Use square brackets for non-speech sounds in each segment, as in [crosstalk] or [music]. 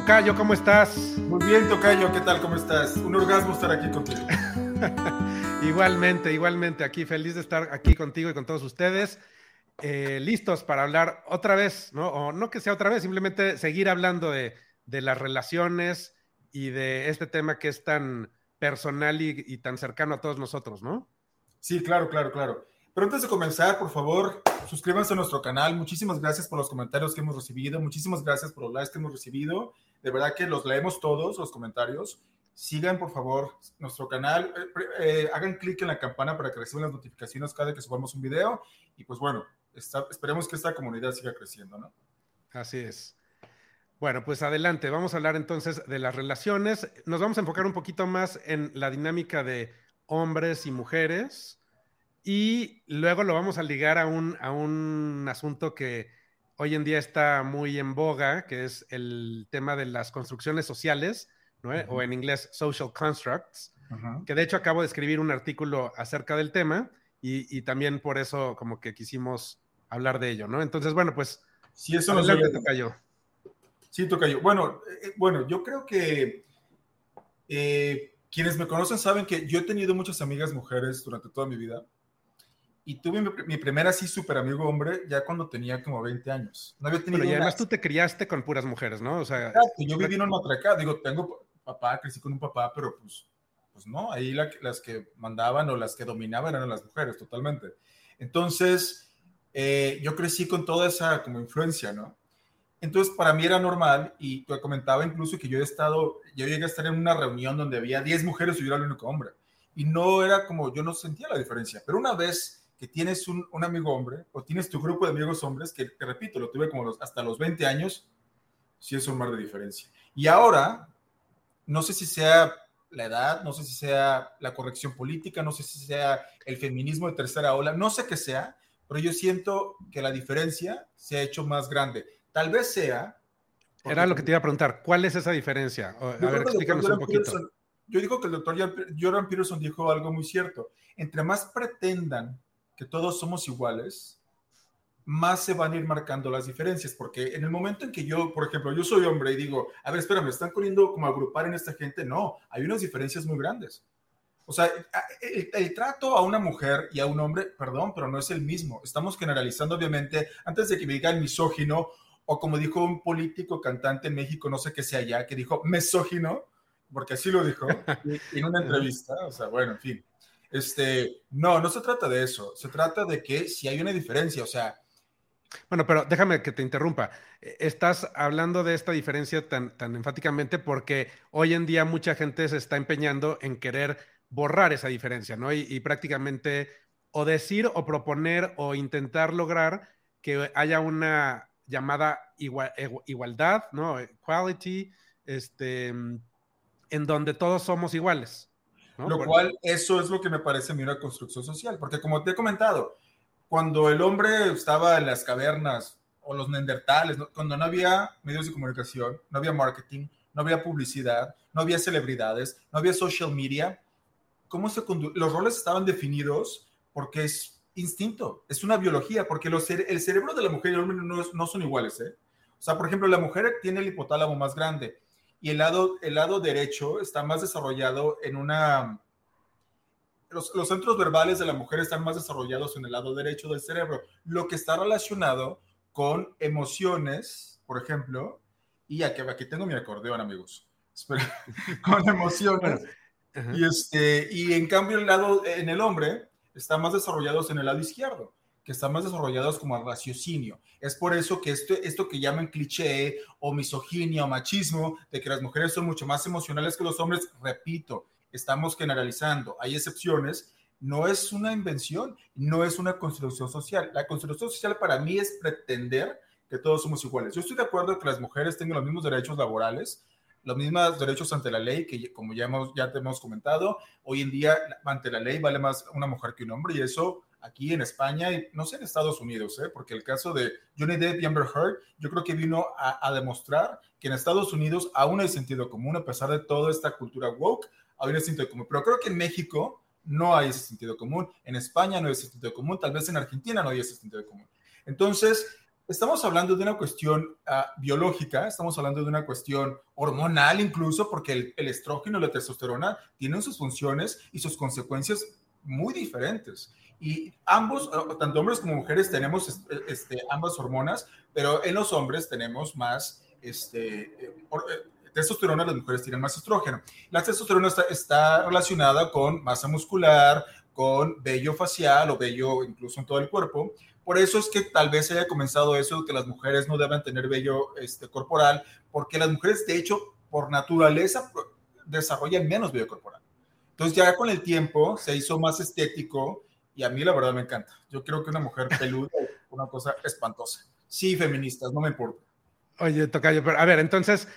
Tocayo, ¿cómo estás? Muy bien, Tocayo, ¿qué tal? ¿Cómo estás? Un orgasmo estar aquí contigo. [laughs] igualmente, igualmente, aquí feliz de estar aquí contigo y con todos ustedes. Eh, listos para hablar otra vez, ¿no? O no que sea otra vez, simplemente seguir hablando de, las relaciones y de este tema que es tan personal y, tan cercano a todos nosotros, ¿no? Sí, claro, claro, claro. Pero antes de comenzar, por favor, suscríbanse a nuestro canal. Muchísimas gracias por los comentarios que hemos recibido. Muchísimas gracias por los likes que hemos recibido. De verdad que los leemos todos, los comentarios. Sigan, por favor, nuestro canal. Eh, eh, hagan clic en la campana para que reciban las notificaciones cada que subamos un video. Y pues bueno, esperemos que esta comunidad siga creciendo, ¿no? Así es. Bueno, pues adelante. Vamos a hablar entonces de las relaciones. Nos vamos a enfocar un poquito más en la dinámica de hombres y mujeres y luego lo vamos a ligar a un, a un asunto que hoy en día está muy en boga, que es el tema de las construcciones sociales, ¿no? o en inglés social constructs, que de hecho acabo de escribir un artículo acerca del tema y, también por eso como que quisimos hablar de ello, ¿no? Entonces, bueno, pues... Sí, eso nos toca Sí, tocayo. Bueno, eh, eh, bueno, yo creo que eh, quienes me conocen saben que yo he tenido muchas amigas mujeres durante toda mi vida y tuve mi, primera así súper amigo hombre ya cuando tenía como 20 años. No había tenido y además tú te criaste con puras mujeres, ¿no? O sea, yo viví en un matracado. Digo, tengo papá, crecí con un papá, pero pues, pues no, ahí las que mandaban o las que dominaban eran las mujeres totalmente. Entonces, eh, yo crecí con toda esa como influencia, ¿no? Entonces, para mí era normal y te comentaba incluso que yo he estado, yo llegué a estar en una reunión donde había 10 mujeres y yo era el único hombre. Y no era como, yo no sentía la diferencia. Pero una vez que tienes un, amigo hombre o tienes tu grupo de amigos hombres, que te repito, lo tuve como hasta los 20 años, sí es un mar de diferencia. Y ahora, no sé si sea la edad, no sé si sea la corrección política, no sé si sea el feminismo de tercera ola, no sé qué sea, pero yo siento que la diferencia se ha hecho más grande. Tal vez sea... Era lo que te iba a preguntar, ¿cuál es esa diferencia? A ver, explícanos un poquito. yo digo que el doctor Jordan Peterson dijo algo muy cierto. Entre más pretendan que todos somos iguales, más se van a ir marcando las diferencias, porque en el momento en que yo, por ejemplo, yo soy hombre y digo, a ver, espera, me están poniendo como agrupar en esta gente, no, hay unas diferencias muy grandes. O sea, el, trato a una mujer y a un hombre, perdón, pero no es el mismo. Estamos generalizando, obviamente, antes de que me digan misógino, o como dijo un político cantante en México, no sé qué sea ya, que dijo mesógino, porque así lo dijo [laughs] en una entrevista, o sea, bueno, en fin. Este, no, no se trata de eso. Se trata de que si hay una diferencia, o sea. Bueno, pero déjame que te interrumpa. E, estás hablando de esta diferencia tan, tan enfáticamente porque hoy en día mucha gente se está empeñando en querer borrar esa diferencia, ¿no? Y, prácticamente o decir o proponer o intentar lograr que haya una llamada igualdad, ¿no? Equality, este, en donde todos somos iguales. Lo cual, eso es lo que me parece a mí una construcción social, porque como te he comentado, cuando el hombre estaba en las cavernas o los neandertales, cuando no había medios de comunicación, no había marketing, no había publicidad, no había celebridades, no había social media, ¿cómo se los roles estaban definidos porque es instinto, es una biología, porque los el cerebro de la mujer y el hombre no, no son iguales. ¿eh? O sea, por ejemplo, la mujer tiene el hipotálamo más grande, y el lado, el lado derecho está más desarrollado en una... Los, los, centros verbales de la mujer están más desarrollados en el lado derecho del cerebro, lo que está relacionado con emociones, por ejemplo, y aquí, aquí tengo mi acordeón, amigos, [laughs] con emociones. y, este, y en cambio el lado en el hombre está más desarrollados en el lado izquierdo que están más desarrollados como el raciocinio. Es por eso que esto, esto que llaman cliché o misoginia o machismo, de que las mujeres son mucho más emocionales que los hombres, repito, estamos generalizando, hay excepciones, no es una invención, no es una construcción social. La construcción social para mí es pretender que todos somos iguales. Yo estoy de acuerdo que las mujeres tengan los mismos derechos laborales, los mismos derechos ante la ley, que como ya, hemos, ya te hemos comentado, hoy en día ante la ley vale más una mujer que un hombre y eso aquí en España y no sé en Estados Unidos, ¿eh? porque el caso de Johnny Depp y Amber Heard, yo creo que vino a, demostrar que en Estados Unidos aún hay sentido común, a pesar de toda esta cultura woke, aún hay sentido común. Pero creo que en México no hay ese sentido común, en España no hay ese sentido común, tal vez en Argentina no hay ese sentido común. Entonces, estamos hablando de una cuestión ah, biológica, estamos hablando de una cuestión hormonal incluso, porque el, el estrógeno y la testosterona tienen sus funciones y sus consecuencias muy diferentes. Y ambos, tanto hombres como mujeres, tenemos este, ambas hormonas, pero en los hombres tenemos más este, eh, eh, testosterona, las mujeres tienen más estrógeno. La testosterona está, está relacionada con masa muscular, con vello facial o vello incluso en todo el cuerpo. Por eso es que tal vez haya comenzado eso de que las mujeres no deben tener vello este, corporal, porque las mujeres, de hecho, por naturaleza, desarrollan menos vello corporal. Entonces ya con el tiempo se hizo más estético y a mí la verdad me encanta. Yo creo que una mujer peluda es una cosa espantosa. Sí, feministas, no me importa. Oye, Tocayo, pero a ver, entonces,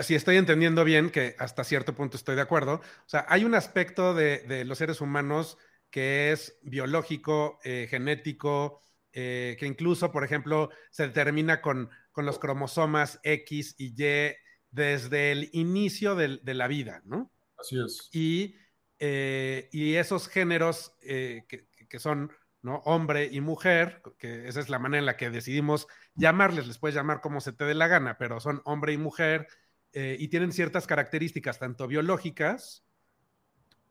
si estoy entendiendo bien, que hasta cierto punto estoy de acuerdo, o sea, hay un aspecto de, los seres humanos que es biológico, eh, genético, eh, que incluso, por ejemplo, se determina con, con, los cromosomas X y Y desde el inicio de, de la vida, ¿no? Así es. Y, eh, y esos géneros que, que son ¿no? hombre y mujer, que esa es la manera en la que decidimos llamarles, les puedes llamar como se te dé la gana, pero son hombre y mujer eh, y tienen ciertas características tanto biológicas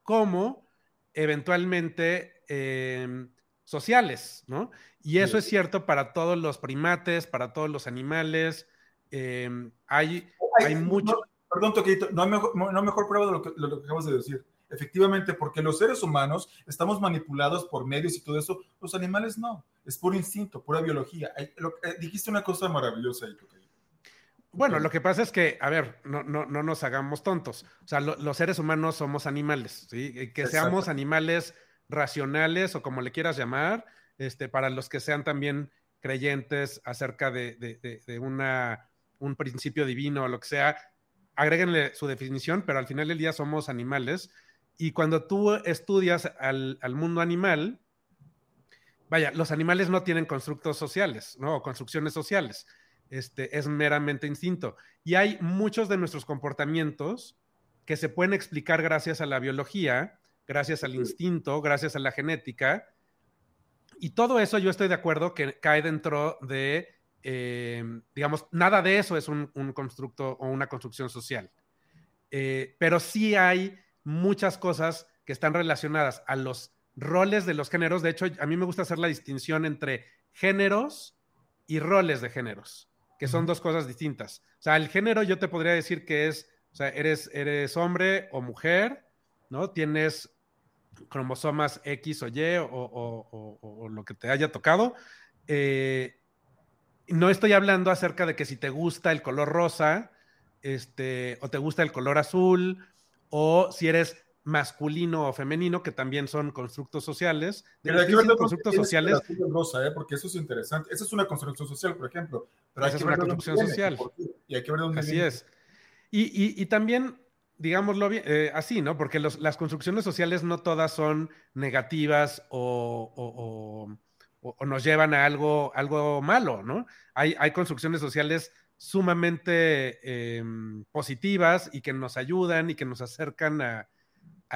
como eventualmente em, sociales, ¿no? Y eso es cierto para todos los primates, para todos los animales. Em, hay, hay, mucho. perdón, Toquito, no hay mejor, no mejor prueba de lo que, lo que acabas de decir efectivamente, porque los seres humanos estamos manipulados por medios y todo eso, los animales no, es puro instinto, pura biología. Eh, dijiste una cosa maravillosa ahí, bueno, lo que pasa es que, a ver, no, no, no nos hagamos tontos. O sea, los seres humanos somos animales, ¿sí? Que seamos animales racionales o como le quieras llamar, este, para los que sean también creyentes acerca de, de, de, una, un principio divino o lo que sea, agréguenle su definición, pero al final del día somos animales y cuando tú estudias al, mundo animal, vaya, los animales no tienen constructos sociales, ¿no? O construcciones sociales. Este, es meramente instinto. Y hay muchos de nuestros comportamientos que se pueden explicar gracias a la biología, gracias al instinto, gracias a la genética. Y todo eso yo estoy de acuerdo que cae dentro de, eh, digamos, nada de eso es un, constructo o una construcción social. Eh, pero sí hay muchas cosas que están relacionadas a los roles de los géneros. De hecho, a mí me gusta hacer la distinción entre géneros y roles de géneros, que son dos cosas distintas. O sea, el género yo te podría decir que es, o sea, eres, eres hombre o mujer, ¿no? Tienes cromosomas X o Y o, lo que te haya tocado. Eh, no estoy hablando acerca de que si te gusta el color rosa, este, o te gusta el color azul, o si eres masculino o femenino, que también son constructos sociales. De los constructos sociales. Rosa, ¿eh? Porque eso es interesante. Esa es una construcción social, por ejemplo. Pero esa es una construcción social. Y hay que ver dónde Así es. Y, y, también, digámoslo bien, eh, así, ¿no? Porque los, las construcciones sociales no todas son negativas o, o, o, nos llevan a algo, algo malo, ¿no? Hay, hay construcciones sociales sumamente em, positivas y que nos ayudan y que nos acercan a,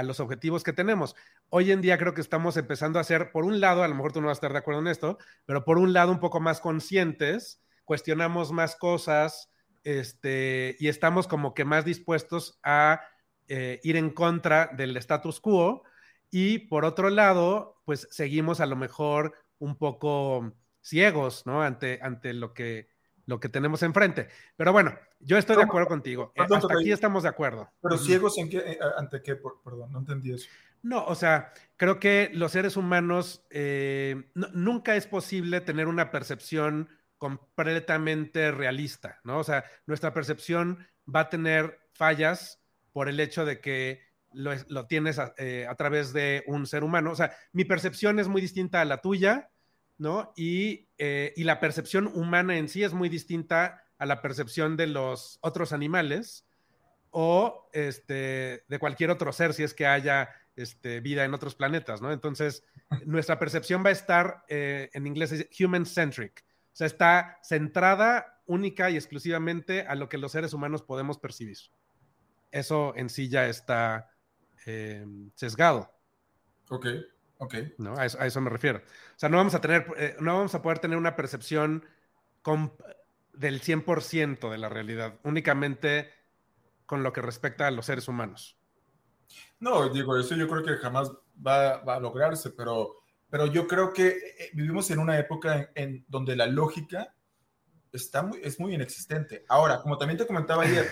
los objetivos que tenemos. Hoy en día creo que estamos empezando a ser, por un lado, a lo mejor tú no vas a estar de acuerdo en esto, pero por un lado un poco más conscientes, cuestionamos más cosas este, y estamos como que más dispuestos a eh, ir en contra del status quo y por otro lado, pues seguimos a lo mejor un poco ciegos, ¿no? Ante, ante lo que lo que tenemos enfrente. Pero bueno, yo estoy de acuerdo contigo. Eh, hasta aquí estamos de acuerdo. Pero ciegos en qué, eh, ante qué, perdón, no entendí eso. No, o sea, creo que los seres humanos eh, nunca es posible tener una percepción completamente realista, ¿no? O sea, nuestra percepción va a tener fallas por el hecho de que lo, lo tienes a, a, través de un ser humano. O sea, mi percepción es muy distinta a la tuya, ¿no? Eh, y, la percepción humana en sí es muy distinta a la percepción de los otros animales o este, de cualquier otro ser si es que haya este, vida en otros planetas, ¿no? Entonces, [laughs] nuestra percepción va a estar, eh, en inglés human-centric, o sea, está centrada única y exclusivamente a lo que los seres humanos podemos percibir. Eso en sí ya está eh, sesgado. Ok. ¿No? A eso, me refiero. O sea, no vamos a tener, eh, no vamos a poder tener una percepción del 100% de la realidad, únicamente con lo que respecta a los seres humanos. No, digo, eso yo creo que jamás va, a lograrse, pero, pero yo creo que eh, vivimos en una época en, donde la lógica está muy, es muy inexistente. Ahora, como también te comentaba ayer,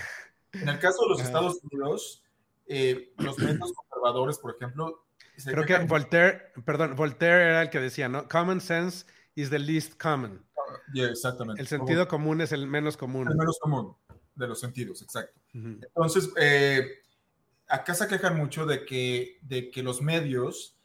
en el caso de los [laughs] Estados Unidos, eh, los medios conservadores, por ejemplo... Creo que Voltaire, perdón, Voltaire era el que decía, ¿no? Common sense is the least common. exactamente. El sentido común es el menos común. El menos común de los sentidos, exacto. Entonces, eh, acá se quejan mucho de que, de que los medios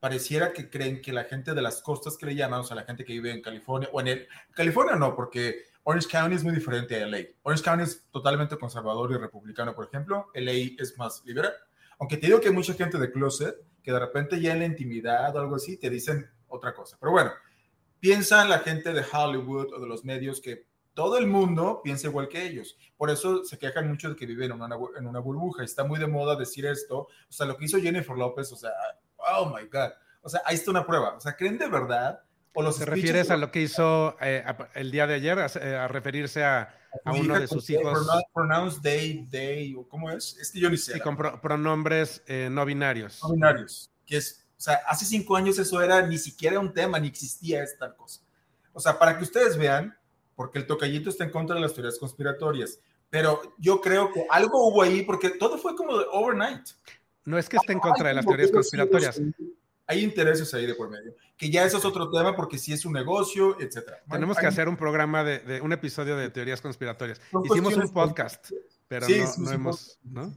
pareciera que creen que la gente de las costas que le llaman, o sea, la gente que vive en California, o en el, California no, porque Orange County es muy diferente a LA. Orange County es totalmente conservador y republicano, por ejemplo. LA es más liberal. Aunque te digo que hay mucha gente de closet que de repente ya en la intimidad o algo así te dicen otra cosa. Pero bueno, piensa la gente de Hollywood o de los medios que todo el mundo piensa igual que ellos. Por eso se quejan mucho de que viven en una, en una burbuja. Está muy de moda decir esto. O sea, lo que hizo Jennifer López, o sea, oh my God. O sea, ahí está una prueba. O sea, ¿creen de verdad? ¿O los ¿Te refieres a lo que hizo eh, el día de ayer, a, referirse a, uno de sus hijos? Pronounced day, day, ¿cómo es? Es que yo ni sé. Sí, con pronombres eh, no binarios. No binarios. Que es, o sea, hace cinco años eso era ni siquiera un tema, ni existía esta cosa. O sea, para que ustedes vean, porque el tocallito está en contra de las teorías conspiratorias. Pero yo creo que algo hubo ahí, porque todo fue como de overnight. No es que esté en contra de las teorías conspiratorias. Hay intereses ahí de por medio. Que ya eso es otro tema, porque si es un negocio, etcétera. Tenemos que hacer un programa de, un episodio de teorías conspiratorias. Hicimos un podcast, pero no, no hemos. ¿no?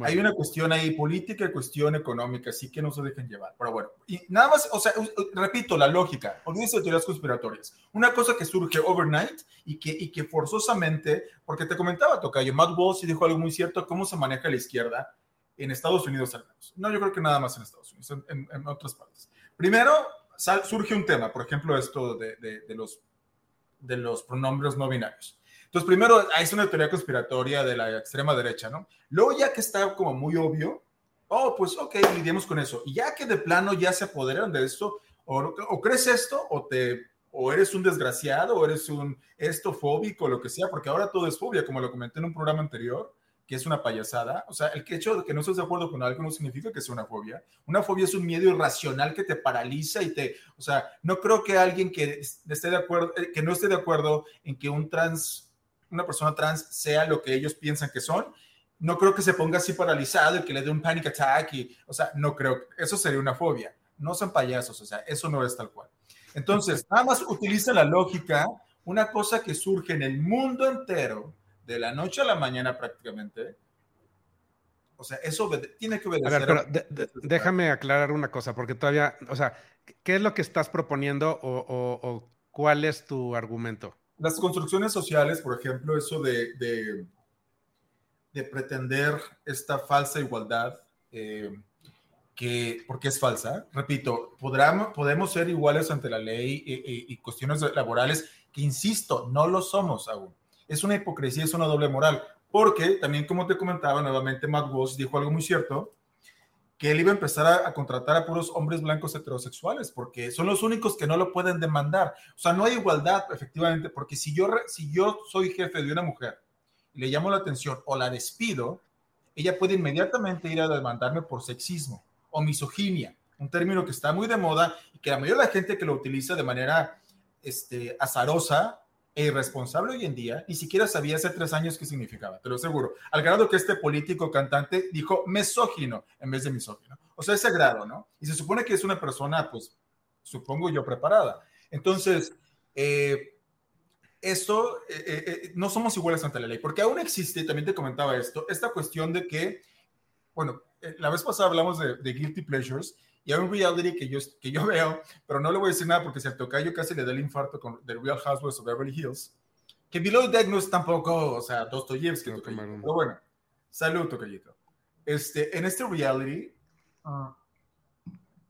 Hay una cuestión ahí política cuestión económica, así que no se dejen llevar. Pero bueno, y nada más, o sea, repito, la lógica, olvídense de teorías conspiratorias. Una cosa que surge overnight y que, y que forzosamente, porque te comentaba, Tocayo, Matt Walsh dijo algo muy cierto, cómo se maneja la izquierda en Estados Unidos al menos. No, yo creo que nada más en Estados Unidos, en, en, otras partes. Primero, surge un tema, por ejemplo, esto de, de, de, los, de los pronombres no binarios. Entonces, primero, es una teoría conspiratoria de la extrema derecha, ¿no? Luego, ya que está como muy obvio, oh, pues ok, lidiemos con eso. Y ya que de plano ya se apoderan de esto, o, crees esto, o te o eres un desgraciado, o eres un estofóbico, lo que sea, porque ahora todo es fobia, como lo comenté en un programa anterior, que es una payasada. O sea, el hecho de que no estés de acuerdo con algo no significa que sea una fobia. Una fobia es un miedo irracional que te paraliza y te, o sea, no creo que alguien que esté de acuerdo, eh, que no esté de acuerdo en que un trans una persona trans sea lo que ellos piensan que son, no creo que se ponga así paralizado y que le dé un panic attack y, o sea, no creo, eso sería una fobia. No son payasos, o sea, eso no es tal cual. Entonces, nada más utiliza la lógica, una cosa que surge en el mundo entero, de la noche a la mañana prácticamente. O sea, eso tiene que obedecer. A ver, pero déjame aclarar una cosa, porque todavía, o sea, ¿qué es lo que estás proponiendo o cuál es tu argumento? Las construcciones sociales, por ejemplo, eso de, de, pretender esta falsa igualdad, eh, que, porque es falsa, repito, podrán, podemos ser iguales ante la ley y, cuestiones laborales, que insisto, no lo somos aún. Es una hipocresía, es una doble moral, porque también como te comentaba nuevamente, Matt Walsh dijo algo muy cierto, que él iba a empezar a, contratar a puros hombres blancos heterosexuales, porque son los únicos que no lo pueden demandar. O sea, no hay igualdad, efectivamente, porque si yo, si yo soy jefe de una mujer le llamo la atención o la despido, ella puede inmediatamente ir a demandarme por sexismo o misoginia, un término que está muy de moda y que la mayoría de la gente que lo utiliza de manera este, azarosa e irresponsable hoy en día, ni siquiera sabía hace tres años qué significaba, te lo aseguro. Al grado que este político cantante dijo misógino en vez de misógino. O sea, ese grado, ¿no? Y se supone que es una persona, pues, supongo yo, preparada. Entonces, eh, esto, eh, eh, no somos iguales ante la ley, porque aún existe, también te comentaba esto, esta cuestión de que, bueno, la vez pasada hablamos de, de guilty pleasures y hay un reality que yo, que yo [laughs] veo, pero no le voy a decir nada porque si al tocayo casi le da el infarto con The Real Housewives of Beverly Hills, que Below Deck no es tampoco, o sea, Dostoyevsky, no, pero bueno, salud, tocayito. Este, en este reality, uh,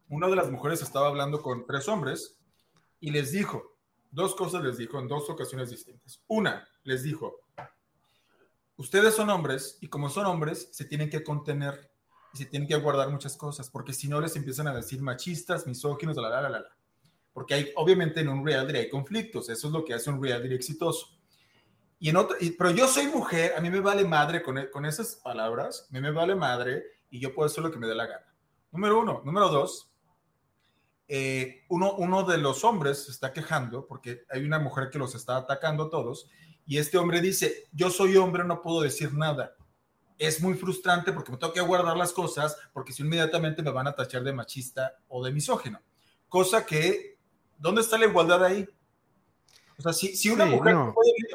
una de las mujeres estaba hablando con tres hombres y les dijo, dos cosas les dijo en dos ocasiones distintas. Una, les dijo, ustedes son hombres y como son hombres, se tienen que contener se tienen que guardar muchas cosas, porque si no les empiezan a decir machistas, misóginos, la, la, la, la. porque hay, obviamente en un reality hay conflictos, eso es lo que hace un reality exitoso. Y en otro, pero yo soy mujer, a mí me vale madre con, con esas palabras, a mí me vale madre y yo puedo hacer lo que me dé la gana. Número uno. Número dos, eh, uno, uno de los hombres se está quejando porque hay una mujer que los está atacando a todos y este hombre dice, yo soy hombre, no puedo decir nada. Es muy frustrante porque me tengo que guardar las cosas porque si inmediatamente me van a tachar de machista o de misógino. Cosa que, ¿dónde está la igualdad ahí? O sea, si, una mujer,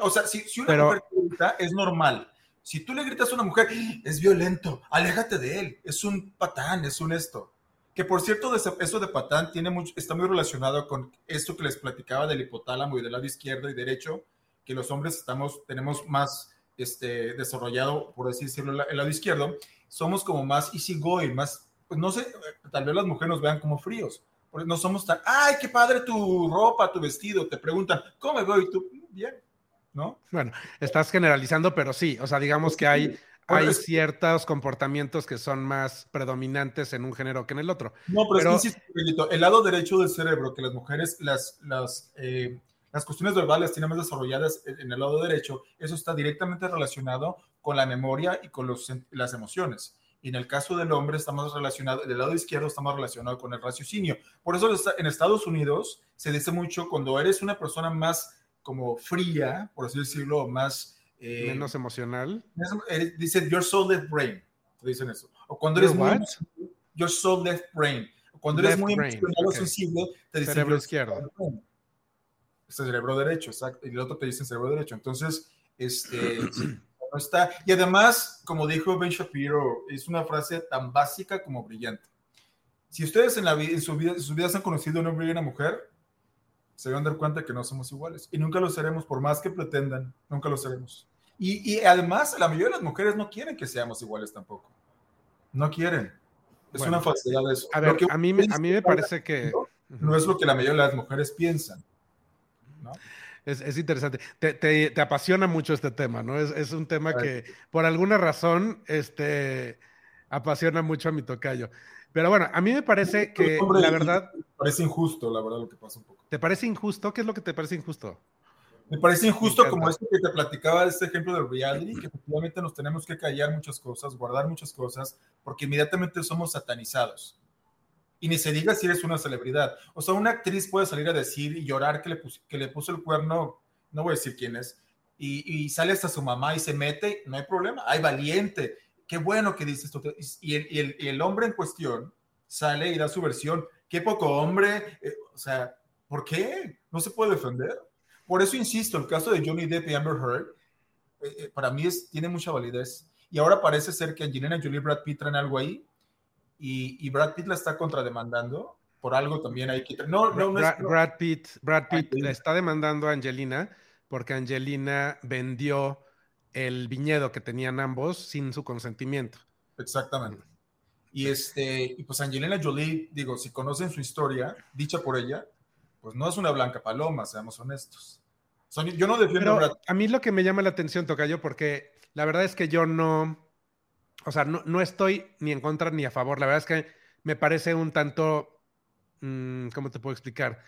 o sea, si, una mujer grita, es normal. Si tú le gritas a una mujer, es violento, aléjate de él, es un patán, es un esto. Que por cierto, eso de patán tiene mucho, está muy relacionado con esto que les platicaba del hipotálamo y del lado izquierdo y derecho, que los hombres estamos, tenemos más este, desarrollado, por así decirlo, el lado izquierdo, somos como más easygoing, más, pues no sé, tal vez las mujeres nos vean como fríos, porque no somos tan, ay, qué padre tu ropa, tu vestido, te preguntan, ¿cómo me veo? Y tú, mm, bien, ¿no? Bueno, estás generalizando, pero sí, o sea, digamos que hay hay ciertos comportamientos que son más predominantes en un género que en el otro. No, pero, es que, el lado derecho del cerebro, que las mujeres, las, las, eh, las cuestiones verbales tienen más desarrolladas en el lado derecho, eso está directamente relacionado con la memoria y con los, las emociones. Y en el caso del hombre estamos relacionado, del lado izquierdo estamos relacionados con el raciocinio. Por eso en Estados Unidos se dice mucho cuando eres una persona más como fría, por así decirlo, más eh, menos emocional. Eh, dicen your soul left brain. Dicen eso. O cuando eres muy your soul left brain. O cuando eres muy emocional o sensible, te dicen cerebro izquierdo. Este cerebro derecho, exacto. Y el otro te dice cerebro derecho. Entonces, este [clears throat] no está. Y además, como dijo Ben Shapiro, es una frase tan básica como brillante. Si ustedes en, la, en, su vida, en sus vidas han conocido a un hombre y una mujer, se van a dar cuenta que no somos iguales. Y nunca lo seremos, por más que pretendan, nunca lo seremos. Y, además, la mayoría de las mujeres no quieren que seamos iguales tampoco. No quieren. Es una facilidad de eso. A ver, a mí, a mí me parece que... No, es lo que la mayoría de las mujeres piensan. Es, interesante. Te, apasiona mucho este tema, ¿no? Es, un tema que por alguna razón este, apasiona mucho a mi tocayo. Pero bueno, a mí me parece que la verdad... Me parece injusto, la verdad, lo que pasa un poco. ¿Te parece injusto? ¿Qué es lo que te parece injusto? Me parece injusto como esto que te platicaba este ejemplo del reality, que efectivamente nos tenemos que callar muchas cosas, guardar muchas cosas, porque inmediatamente somos satanizados. Y ni se diga si eres una celebridad. O sea, una actriz puede salir a decir y llorar que le, que le puso el cuerno, no voy a decir quién es, y, sale hasta su mamá y se mete, no hay problema, hay valiente, qué bueno que dice esto. Y el, y el, hombre en cuestión sale y da su versión, qué poco hombre, eh, o sea, ¿por qué? No se puede defender. Por eso insisto, el caso de Johnny Depp y Amber Heard, eh, eh, para mí es, tiene mucha validez. Y ahora parece ser que Angelina Jolie y Brad Pitt traen algo ahí, y, Brad Pitt la está contrademandando por algo también hay que... No, no, Brad, Pitt, Brad Pitt le está demandando a Angelina porque Angelina vendió el viñedo que tenían ambos sin su consentimiento. Exactamente. Y este, y pues Angelina Jolie, digo, si conocen su historia, dicha por ella, pues no es una blanca paloma, seamos honestos yo no defiendo. Pero a mí lo que me llama la atención, Tocayo, porque la verdad es que yo no. O sea, no, estoy ni en contra ni a favor. La verdad es que me parece un tanto. Mm, ¿Cómo te puedo explicar?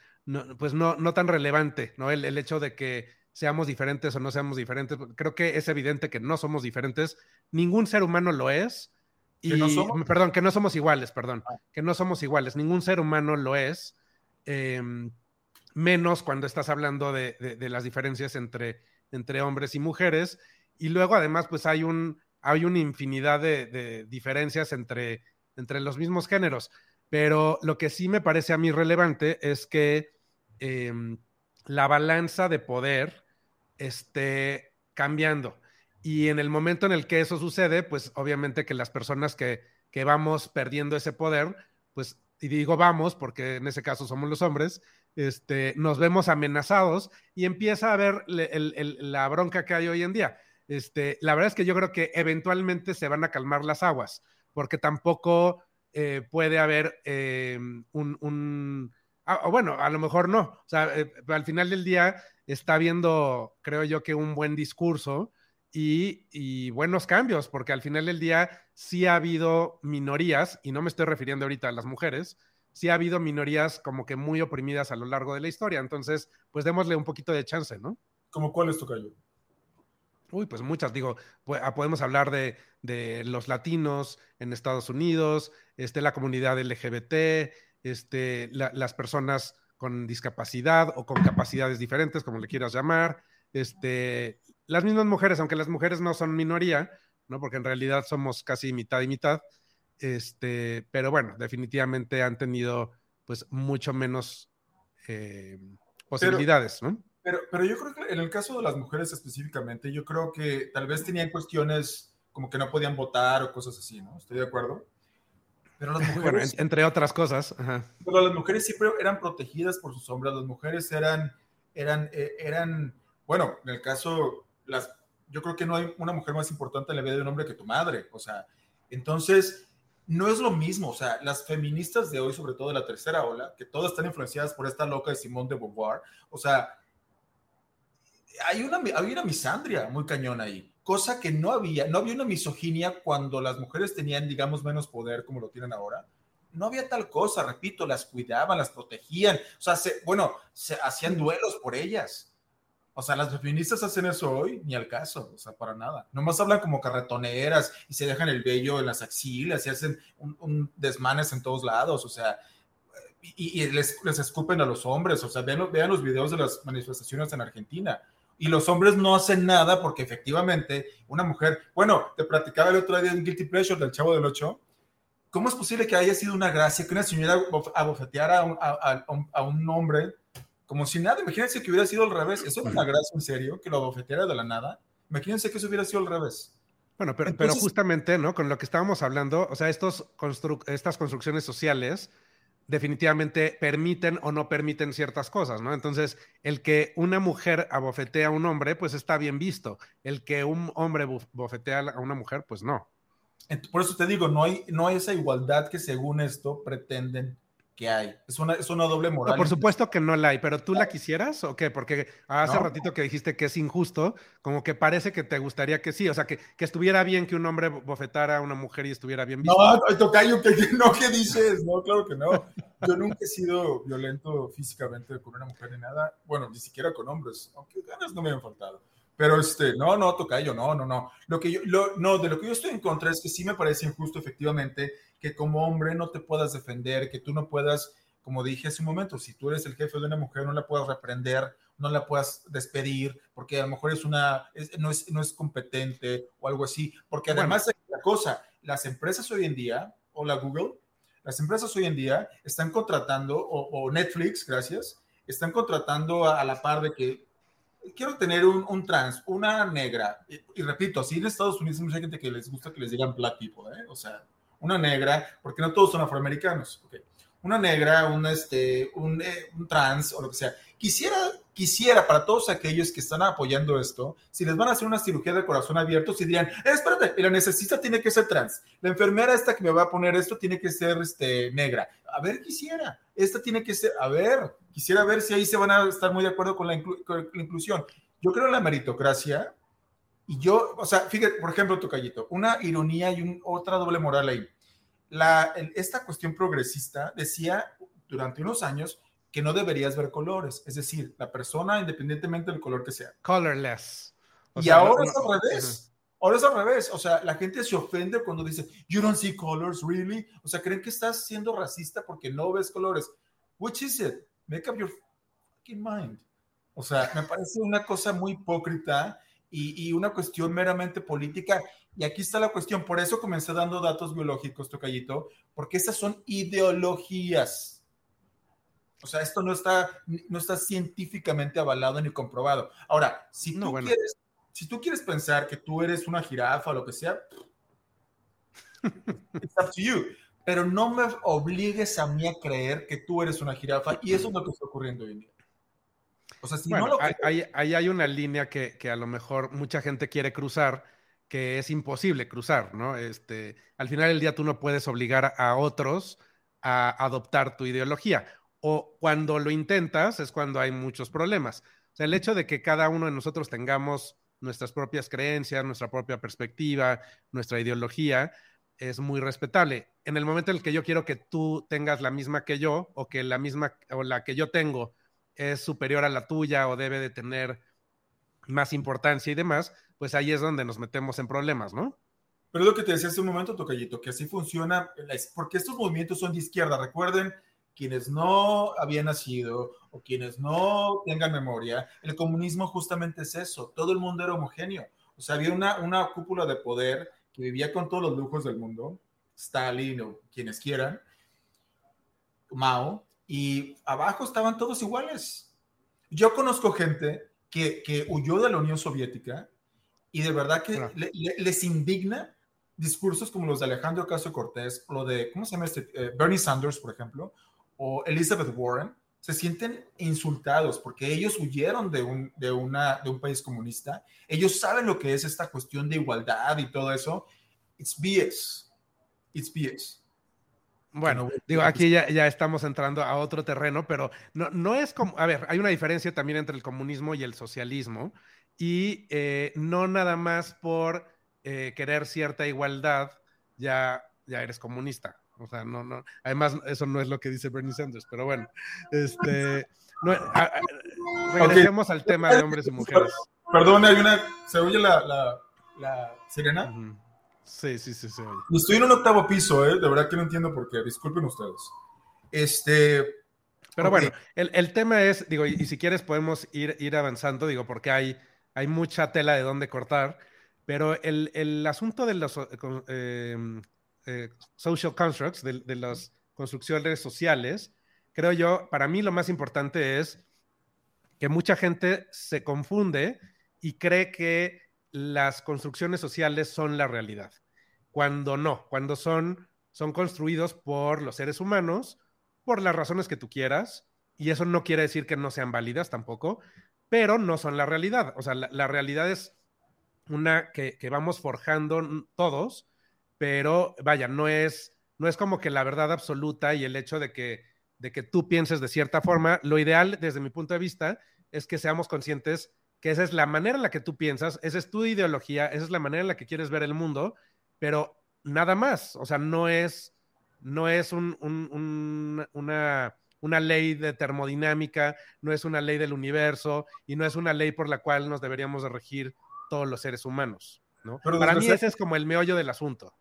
pues no, no tan relevante, ¿no? El, el, hecho de que seamos diferentes o no seamos diferentes. Creo que es evidente que no somos diferentes. Ningún ser humano lo es. Y, Perdón, que no somos iguales, perdón. Ah. Que no somos iguales. Ningún ser humano lo es. Eh, menos cuando estás hablando de, las diferencias entre, entre, hombres y mujeres. Y luego además pues hay, un, hay una infinidad de, diferencias entre, los mismos géneros. Pero lo que sí me parece a mí relevante es que em, la balanza de poder esté cambiando. Y en el momento en el que eso sucede, pues obviamente que las personas que, que vamos perdiendo ese poder, pues, y digo vamos porque en ese caso somos los hombres, este, nos vemos amenazados y empieza a ver la bronca que hay hoy en día. Este, la verdad es que yo creo que eventualmente se van a calmar las aguas, porque tampoco eh, puede haber eh, un, ah, bueno, a lo mejor no. O sea, eh, al final del día está habiendo, creo yo, que un buen discurso y, buenos cambios, porque al final del día sí ha habido minorías, y no me estoy refiriendo ahorita a las mujeres, sí ha habido minorías como que muy oprimidas a lo largo de la historia. Entonces, pues démosle un poquito de chance, ¿no? ¿Como cuál es tu callo? Uy, pues muchas, digo, ah, podemos hablar de, los latinos en Estados Unidos, este, la comunidad LGBT, este, las personas con discapacidad o con capacidades diferentes, como le quieras llamar, este, las mismas mujeres, aunque las mujeres no son minoría, ¿no? Porque en realidad somos casi mitad y mitad, este, pero bueno, definitivamente han tenido pues mucho menos eh, posibilidades, ¿no? Pero, pero yo creo que en el caso de las mujeres específicamente, yo creo que tal vez tenían cuestiones como que no podían votar o cosas así, ¿no? Estoy de acuerdo. Pero las [laughs] mujeres, entre otras cosas. Pero las mujeres siempre eran protegidas por sus hombres. Las mujeres eran, eran, eh, eran, bueno, en el caso, las, yo creo que no hay una mujer más importante en la vida de un hombre que tu madre. O sea, entonces, no es lo mismo. O sea, las feministas de hoy, sobre todo de la tercera ola, que todas están influenciadas por esta loca de Simone de Beauvoir. O sea, hay una, hay una misandria muy cañón ahí cosa que no había, no había una misoginia cuando las mujeres tenían, digamos, menos poder como lo tienen ahora. No había tal cosa, repito, las cuidaban, las protegían, o sea, bueno, se hacían duelos por ellas. O sea, las feministas hacen eso hoy, ni al caso, o sea, para nada. Nomás hablan como carretoneras y se dejan el vello en las axilas y hacen un, desmanes en todos lados, o sea, y, les, les, escupen a los hombres, o sea, vean, vean los videos de las manifestaciones en Argentina y los hombres no hacen nada porque efectivamente una mujer, bueno, te platicaba el otro día en Guilty Pleasure del Chavo del Ocho, ¿cómo es posible que haya sido una gracia que una señora abofeteara a un, a, un hombre como si nada? Imagínense que hubiera sido al revés, eso es una gracia en serio, que lo abofeteara de la nada. Imagínense que eso hubiera sido al revés. Bueno, pero, pero justamente, ¿no? Con lo que estábamos hablando, o sea, estos estas construcciones sociales definitivamente permiten o no permiten ciertas cosas, ¿no? Entonces, el que una mujer abofetea a un hombre, pues está bien visto. El que un hombre bofetea a una mujer, pues no. Por eso te digo, no hay, no hay esa igualdad que según esto pretenden que hay. Es una, es una doble moral. por supuesto que no la hay, pero ¿tú la quisieras o qué? Porque hace ratito que dijiste que es injusto, como que parece que te gustaría que sí, o sea, que, que estuviera bien que un hombre bofetara a una mujer y estuviera bien visto. No, tocayo, que [laughs] no, ¿qué dices? No, claro que no. Yo nunca he sido violento físicamente con una mujer ni nada. Bueno, ni siquiera con hombres, aunque ganas no me han faltado. Pero este, no, no, tocayo, no, no, no. Lo que yo, lo, no, de lo que yo estoy en contra es que sí me parece injusto efectivamente que como hombre no te puedas defender, que tú no puedas, como dije hace un momento, si tú eres el jefe de una mujer, no la puedas reprender, no la puedas despedir, porque a lo mejor es una, no, es, no es competente o algo así. Porque además, la cosa, las empresas hoy en día, o la Google, las empresas hoy en día están contratando, o, Netflix, gracias, están contratando a, la par de que quiero tener un, un trans, una negra, y, repito, así en Estados Unidos hay mucha gente que les gusta que les digan black people, ¿eh? o sea, una negra, porque no todos son afroamericanos, una negra, un, este, un, eh, un, trans o lo que sea. Quisiera, quisiera para todos aquellos que están apoyando esto, si les van a hacer una cirugía de corazón abierto, si dirían, eh, espérate, la necesita tiene que ser trans, la enfermera esta que me va a poner esto tiene que ser este, negra. A ver, quisiera, esta tiene que ser, a ver, quisiera ver si ahí se van a estar muy de acuerdo con la, inclusión. Yo creo en la meritocracia, y yo, o sea, fíjate, por ejemplo, tu callito, una ironía y otra doble moral ahí esta cuestión progresista decía durante unos años que no deberías ver colores, es decir, la persona independientemente del color que sea. Colorless. y ahora es al revés. Ahora es al revés. O sea, la gente se ofende cuando dice, you don't see colors, really? O sea, creen que estás siendo racista porque no ves colores. Which is it? Make up your fucking mind. O sea, me parece una cosa muy hipócrita y, y una cuestión meramente política y aquí está la cuestión, por eso comencé dando datos biológicos, Tocayito, porque estas son ideologías. O sea, esto no está, no está científicamente avalado ni comprobado. Ahora, si tú, quieres, si tú quieres pensar que tú eres una jirafa o lo que sea, it's up to you. Pero no me obligues a mí a creer que tú eres una jirafa y eso es lo que está ocurriendo hoy en día. O sea, si no lo ahí, hay una línea que, que a lo mejor mucha gente quiere cruzar, que es imposible cruzar, ¿no? Este, al final del día tú no puedes obligar a otros a adoptar tu ideología. O cuando lo intentas es cuando hay muchos problemas. O sea, el hecho de que cada uno de nosotros tengamos nuestras propias creencias, nuestra propia perspectiva, nuestra ideología, es muy respetable. En el momento en el que yo quiero que tú tengas la misma que yo o que la misma o la que yo tengo es superior a la tuya o debe de tener más importancia y demás, pues ahí es donde nos metemos en problemas, ¿no? Pero es lo que te decía hace un momento, Tocayito, que así funciona, porque estos movimientos son de izquierda. Recuerden, quienes no habían nacido o quienes no tengan memoria, el comunismo justamente es eso, todo el mundo era homogéneo. O sea, había una, una cúpula de poder que vivía con todos los lujos del mundo, Stalin o quienes quieran, Mao, y abajo estaban todos iguales. Yo conozco gente que, que huyó de la Unión Soviética y de verdad que les indigna discursos como los de Alejandro Ocasio Cortés, lo de, ¿cómo se llama este? Eh, Bernie Sanders, por ejemplo, o Elizabeth Warren, se sienten insultados porque ellos huyeron de un, de, una, de un país comunista. Ellos saben lo que es esta cuestión de igualdad y todo eso. It's BS. It's BS. Bueno, digo, aquí ya, ya, estamos entrando a otro terreno, pero no, no es como, a ver, hay una diferencia también entre el comunismo y el socialismo, y eh, no nada más por eh, querer cierta igualdad, ya, ya eres comunista. O sea, no, no. Además, eso no es lo que dice Bernie Sanders, pero bueno. Este, regresemos al tema de hombres y mujeres. Perdón, hay una. ¿Se oye la, la, la sirena? Sí, sí, sí, sí. Estoy en un octavo piso, ¿eh? De verdad que no entiendo por qué. Disculpen ustedes. Este. Pero bueno, el, el, tema es, digo, y, si quieres podemos ir, ir avanzando, digo, porque hay, hay mucha tela de dónde cortar. Pero el, el asunto de los eh, em, eh, social constructs, de, de, las construcciones sociales, creo yo, para mí lo más importante es que mucha gente se confunde y cree que las construcciones sociales son la realidad, cuando no, cuando son, son construidos por los seres humanos, por las razones que tú quieras, y eso no quiere decir que no sean válidas tampoco, pero no son la realidad. O sea, la, la realidad es una que, vamos forjando todos, pero vaya, no es, no es como que la verdad absoluta y el hecho de que, de que tú pienses de cierta forma. Lo ideal, desde mi punto de vista, es que seamos conscientes que esa es la manera en la que tú piensas, esa es tu ideología, esa es la manera en la que quieres ver el mundo, pero nada más. O sea, no es, no es un, una, una ley de termodinámica, no es una ley del universo y no es una ley por la cual nos deberíamos de regir todos los seres humanos, ¿no? Para mí ese es como el meollo del asunto.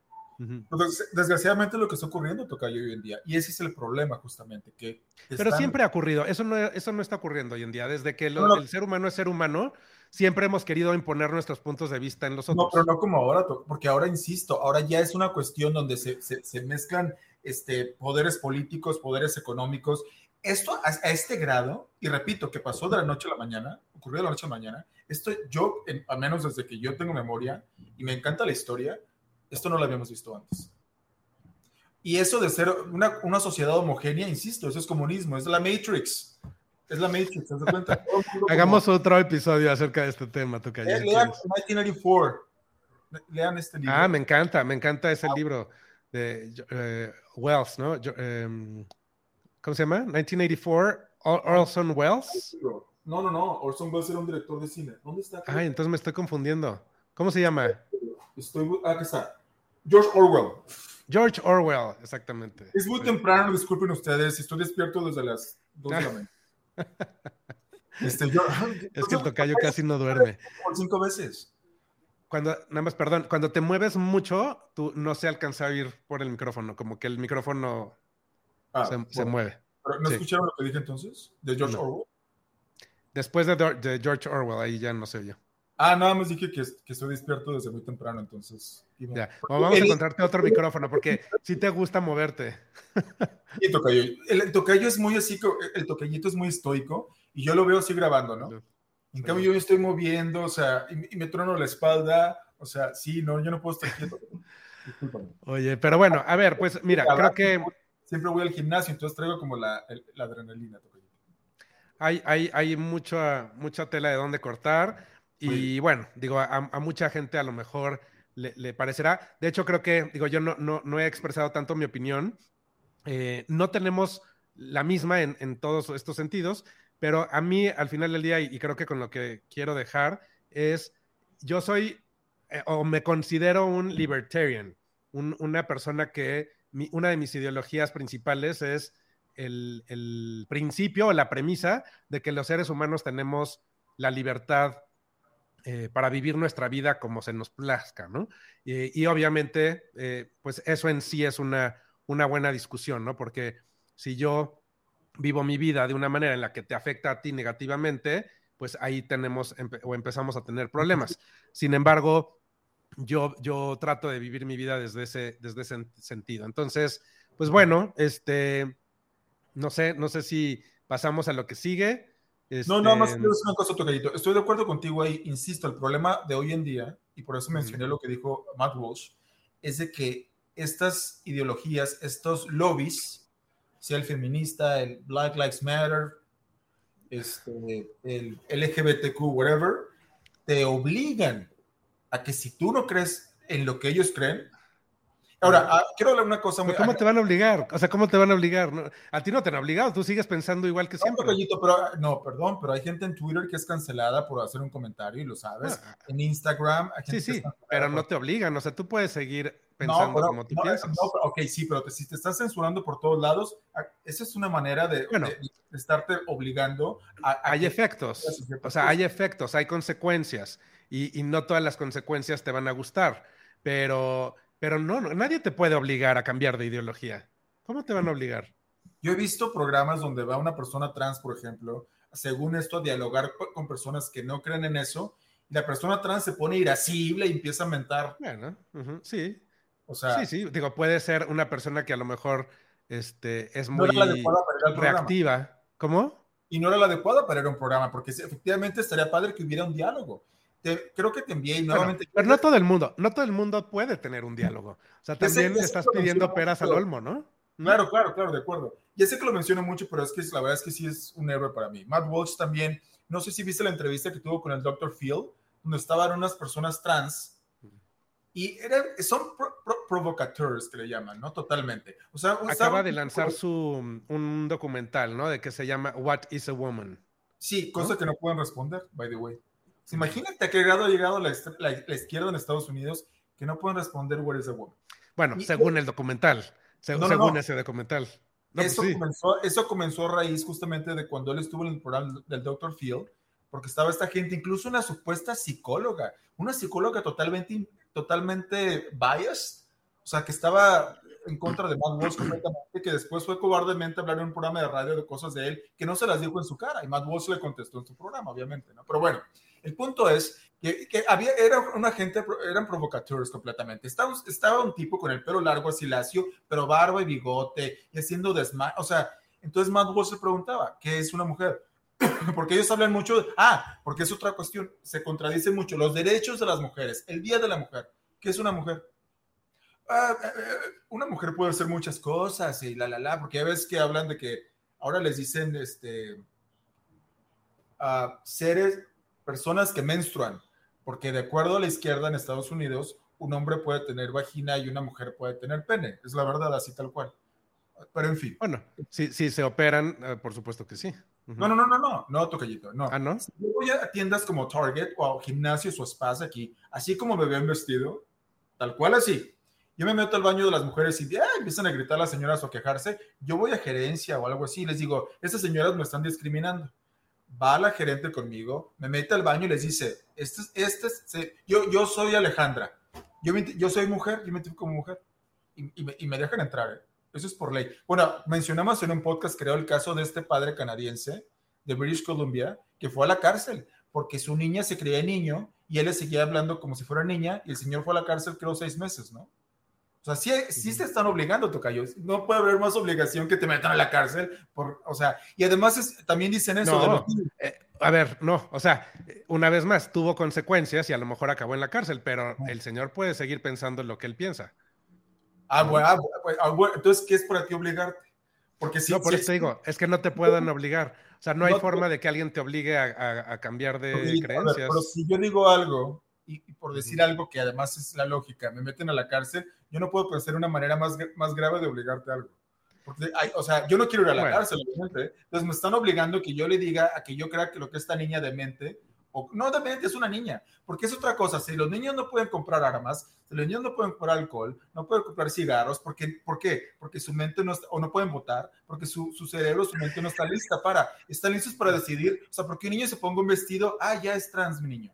desgraciadamente lo que está ocurriendo toca hoy en día y ese es el problema justamente que pero siempre ha ocurrido eso no eso no está ocurriendo hoy en día desde que el ser humano es ser humano siempre hemos querido imponer nuestros puntos de vista en los otros no pero no como ahora porque ahora insisto ahora ya es una cuestión donde se, se, mezclan este poderes políticos poderes económicos esto a, a, este grado y repito que pasó de la noche a la mañana ocurrió de la noche a la mañana esto yo, al menos desde que yo tengo memoria y me encanta la historia, esto no lo habíamos visto antes. Y eso de ser una, una sociedad homogénea, insisto, eso es comunismo, es la Matrix. Es la Matrix, ¿te das cuenta? [laughs] Hagamos otro episodio acerca de este tema, Tocayo. Eh, lean 1984. Lean este libro. Ah, me encanta, me encanta ese libro de uh, Wells, ¿no? Um, ¿Cómo se llama? 1984, Orson Wells. No, no, no. Orson Welles era un director de cine. ¿Dónde está? Ay, entonces me estoy confundiendo. ¿Cómo se llama? Estoy. Ah, aquí está. George Orwell. George Orwell, exactamente. Es muy temprano, disculpen ustedes. Estoy despierto desde las 2 de la [laughs] mañana. Este, es que el tocayo casi no duerme. Por cinco veces. Cuando, nada más, perdón, cuando te mueves mucho, tú no se alcanza a oír por el micrófono, como que el micrófono ah, se, mueve. ¿No escucharon lo que dije entonces? De George Orwell. Después de, George Orwell, ahí ya no sé yo. Ah, nada más dije que, estoy despierto desde muy temprano, entonces. Ya, vamos a encontrarte otro micrófono porque si te gusta moverte. [laughs] Sí, tocayo. El, tocayo es muy así, el tocayito es muy estoico y yo lo veo así grabando, ¿no? En cambio, yo me estoy moviendo, o sea, y, me trono la espalda, o sea, sí, no, yo no puedo estar quieto. [laughs] Oye, pero bueno, a ver, pues mira, creo que. Siempre voy al gimnasio, entonces traigo como la, la adrenalina, tocayo hay, hay, mucha, mucha tela de dónde cortar. Y bueno, digo, a, mucha gente a lo mejor le, parecerá. De hecho, creo que, digo, yo no, no, he expresado tanto mi opinión. Eh, no tenemos la misma en, todos estos sentidos, pero a mí al final del día, y, creo que con lo que quiero dejar, es, yo soy eh, o me considero un libertarian. una persona que, una de mis ideologías principales es el, el principio o la premisa de que los seres humanos tenemos la libertad eh, para vivir nuestra vida como se nos plazca, ¿no? y obviamente, eh, pues eso en sí es una, una buena discusión, ¿no? Porque si yo vivo mi vida de una manera en la que te afecta a ti negativamente, pues ahí tenemos o empezamos a tener problemas. Sin embargo, yo, yo trato de vivir mi vida desde ese, desde ese sentido. Entonces, pues bueno, este, no sé, no sé si pasamos a lo que sigue. No, no, más quiero decir una cosa, Tocayito. Estoy de acuerdo contigo ahí, insisto, el problema de hoy en día, y por eso mencioné lo que dijo Matt Walsh, es de que estas ideologías, estos lobbies, sea el feminista, el Black Lives Matter, este, el LGBTQ, whatever, te obligan a que si tú no crees en lo que ellos creen, Ahora, ah, quiero hablar una cosa muy... ¿Cómo te van a obligar? O sea, ¿cómo te van a obligar? A ti no te han obligado, tú sigues pensando igual que siempre. No, pero, no, perdón, pero hay gente en Twitter que es cancelada por hacer un comentario y lo sabes. Ah, en Instagram hay gente Sí, sí, pero no te obligan, o sea, tú puedes seguir pensando como tú piensas. No, ok, sí, pero si te estás censurando por todos lados, ah, esa es una manera de, estarte obligando a... hay efectos, o sea, hay efectos, hay consecuencias y, y no todas las consecuencias te van a gustar, pero pero no, nadie te puede obligar a cambiar de ideología. ¿Cómo te van a obligar? Yo he visto programas donde va una persona trans, por ejemplo, según esto, a dialogar con personas que no creen en eso, y la persona trans se pone irascible y empieza a mentar. Bueno, sí. O sea, sí, sí. Digo, puede ser una persona que a lo mejor este, es muy reactiva. ¿Cómo? Y no era la adecuada para ir a un programa, porque efectivamente estaría padre que hubiera un diálogo creo que te envié y nuevamente. pero no todo el mundo, no todo el mundo puede tener un diálogo. O sea, también estás pidiendo peras al olmo, ¿no? Claro, claro, claro, de acuerdo. Ya sé que lo menciono mucho, pero es que la verdad es que sí es un héroe para mí. Matt Walsh también, no sé si viste la entrevista que tuvo con el Dr. Phil, donde estaban unas personas trans y eran, son provocateurs que le llaman, ¿no? Totalmente. O sea, acaba de lanzar su un documental, ¿no? De que se llama What is a Woman. Sí, cosa que no pueden responder, by the way. Imagínate a qué grado ha llegado la, izquierda en Estados Unidos que no pueden responder Where is the woman. Bueno, según el documental, según, ese documental. Pues eso, comenzó, eso comenzó a raíz justamente de cuando él estuvo en el programa del Dr. Phil, porque estaba esta gente, incluso una supuesta psicóloga, una psicóloga totalmente, totalmente biased, o sea, que estaba en contra de Matt Walsh completamente, que después fue cobardemente hablar en un programa de radio de cosas de él que no se las dijo en su cara, y Matt Walsh le contestó en su programa, obviamente, ¿no? Pero bueno, el punto es que, había, era una gente, eran provocadores completamente. Estaba, estaba un tipo con el pelo largo, así lacio, pero barba y bigote, y haciendo desma... O sea, entonces Matt Walsh se preguntaba, ¿qué es una mujer? [clears throat] porque ellos hablan mucho, ah, porque es otra cuestión, se contradice mucho, los derechos de las mujeres, el Día de la Mujer, ¿qué es una mujer? Ah, eh, eh, una mujer puede hacer muchas cosas y la, la, la, porque ya ves que hablan de que ahora les dicen, este, a seres, personas que menstruan, porque de acuerdo a la izquierda en Estados Unidos, un hombre puede tener vagina y una mujer puede tener pene. Es la verdad, así tal cual. Pero en fin. Bueno, si, si se operan, eh, por supuesto que sí. No, no, no, no, no, no, tocallito, no. Ah, no. yo voy a tiendas como Target o gimnasios o spas aquí, así como me ven vestido, tal cual así. Yo me meto al baño de las mujeres y empiezan a gritar las señoras o quejarse. Yo voy a gerencia o algo así y les digo, estas señoras me están discriminando va la gerente conmigo, me mete al baño y les dice, este, este, yo, yo soy Alejandra, yo, yo soy mujer, yo me tengo como mujer, y, me, dejan entrar. ¿eh? Eso es por ley. Bueno, mencionamos en un podcast, creo, el caso de este padre canadiense de British Columbia, que fue a la cárcel porque su niña se creía niño y él le seguía hablando como si fuera niña y el señor fue a la cárcel creo seis meses, ¿no? O sea, sí, sí se están obligando, Tocayo. No puede haber más obligación que te metan a la cárcel. Por, o sea, y además también dicen eso. Eh, a ver, no, o sea, una vez más, tuvo consecuencias y a lo mejor acabó en la cárcel, pero el señor puede seguir pensando en lo que él piensa. Ah, bueno, ah, ah, bueno entonces, ¿qué es para ti obligarte? Porque si, no, por eso te digo, es que no te [laughs] puedan obligar. O sea, no hay forma de que alguien te obligue a, cambiar de creencias. pero si yo digo algo y, por decir algo que además es la lógica, me meten a la cárcel, yo no puedo pensar una manera más, más grave de obligarte a algo. Porque hay, o sea, yo no quiero ir a la cárcel, obviamente. Entonces me están obligando que yo le diga a que yo crea que lo que esta niña demente o no dependiente, es una niña, porque es otra cosa. Si los niños no pueden comprar armas, si los niños no pueden comprar alcohol, no pueden comprar cigarros, ¿por qué? ¿Por qué? Porque su mente no está, o no pueden votar, porque su, su cerebro, su mente no está lista para, están listos para decidir, o sea, porque un niño se ponga un vestido, ah, ya es trans mi niño.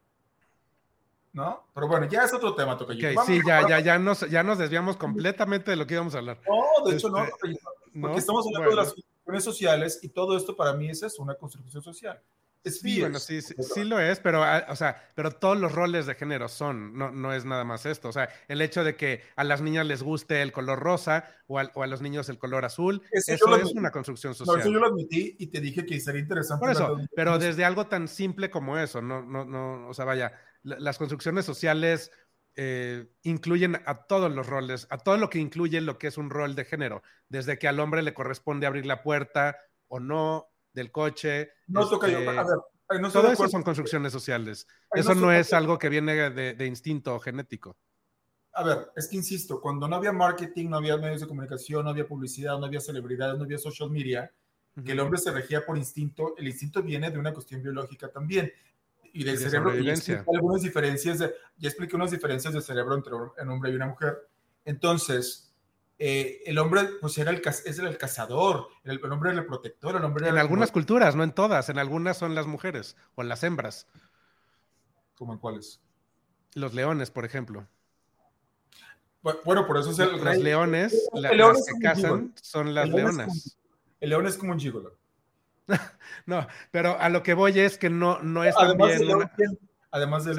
¿No? Pero bueno, ya es otro tema, Tocayo. Okay, sí, ya, ya, ya, nos, ya nos desviamos completamente de lo que íbamos a hablar. No, de hecho no, este, porque estamos hablando de las cuestiones sociales y todo esto para mí es eso, una construcción social. Sí, bueno, sí, sí, lo es, pero, ah, o sea, pero todos los roles de género son, no, no es nada más esto. O sea, el hecho de que a las niñas les guste el color rosa o, a los niños el color azul, eso, es una construcción social. No, eso yo lo admití y te dije que sería interesante. Por eso, pero desde algo tan simple como eso, no, no, no, o sea, vaya, las construcciones sociales eh, incluyen a todos los roles, a todo lo que incluye lo que es un rol de género, desde que al hombre le corresponde abrir la puerta o no del coche. No toca yo, a ver. No todo eso son construcciones sociales. eso no, es algo que viene de, instinto genético. A ver, es que insisto, cuando no había marketing, no había medios de comunicación, no había publicidad, no había celebridades, no había social media, que el hombre se regía por instinto, el instinto viene de una cuestión biológica también y del cerebro. Y algunas diferencias, de, ya expliqué unas diferencias de cerebro entre un hombre y una mujer. Entonces, eh, el hombre pues era el, es el cazador, el, hombre era el protector, el hombre En algunas culturas, no en todas, en algunas son las mujeres o las hembras. ¿Cómo en cuáles? Los leones, por ejemplo. Bueno, por eso es el Los leones, las que cazan, son las leonas. el león es como un gigolo. [laughs] no, pero a lo que voy es que no, no es además también. además de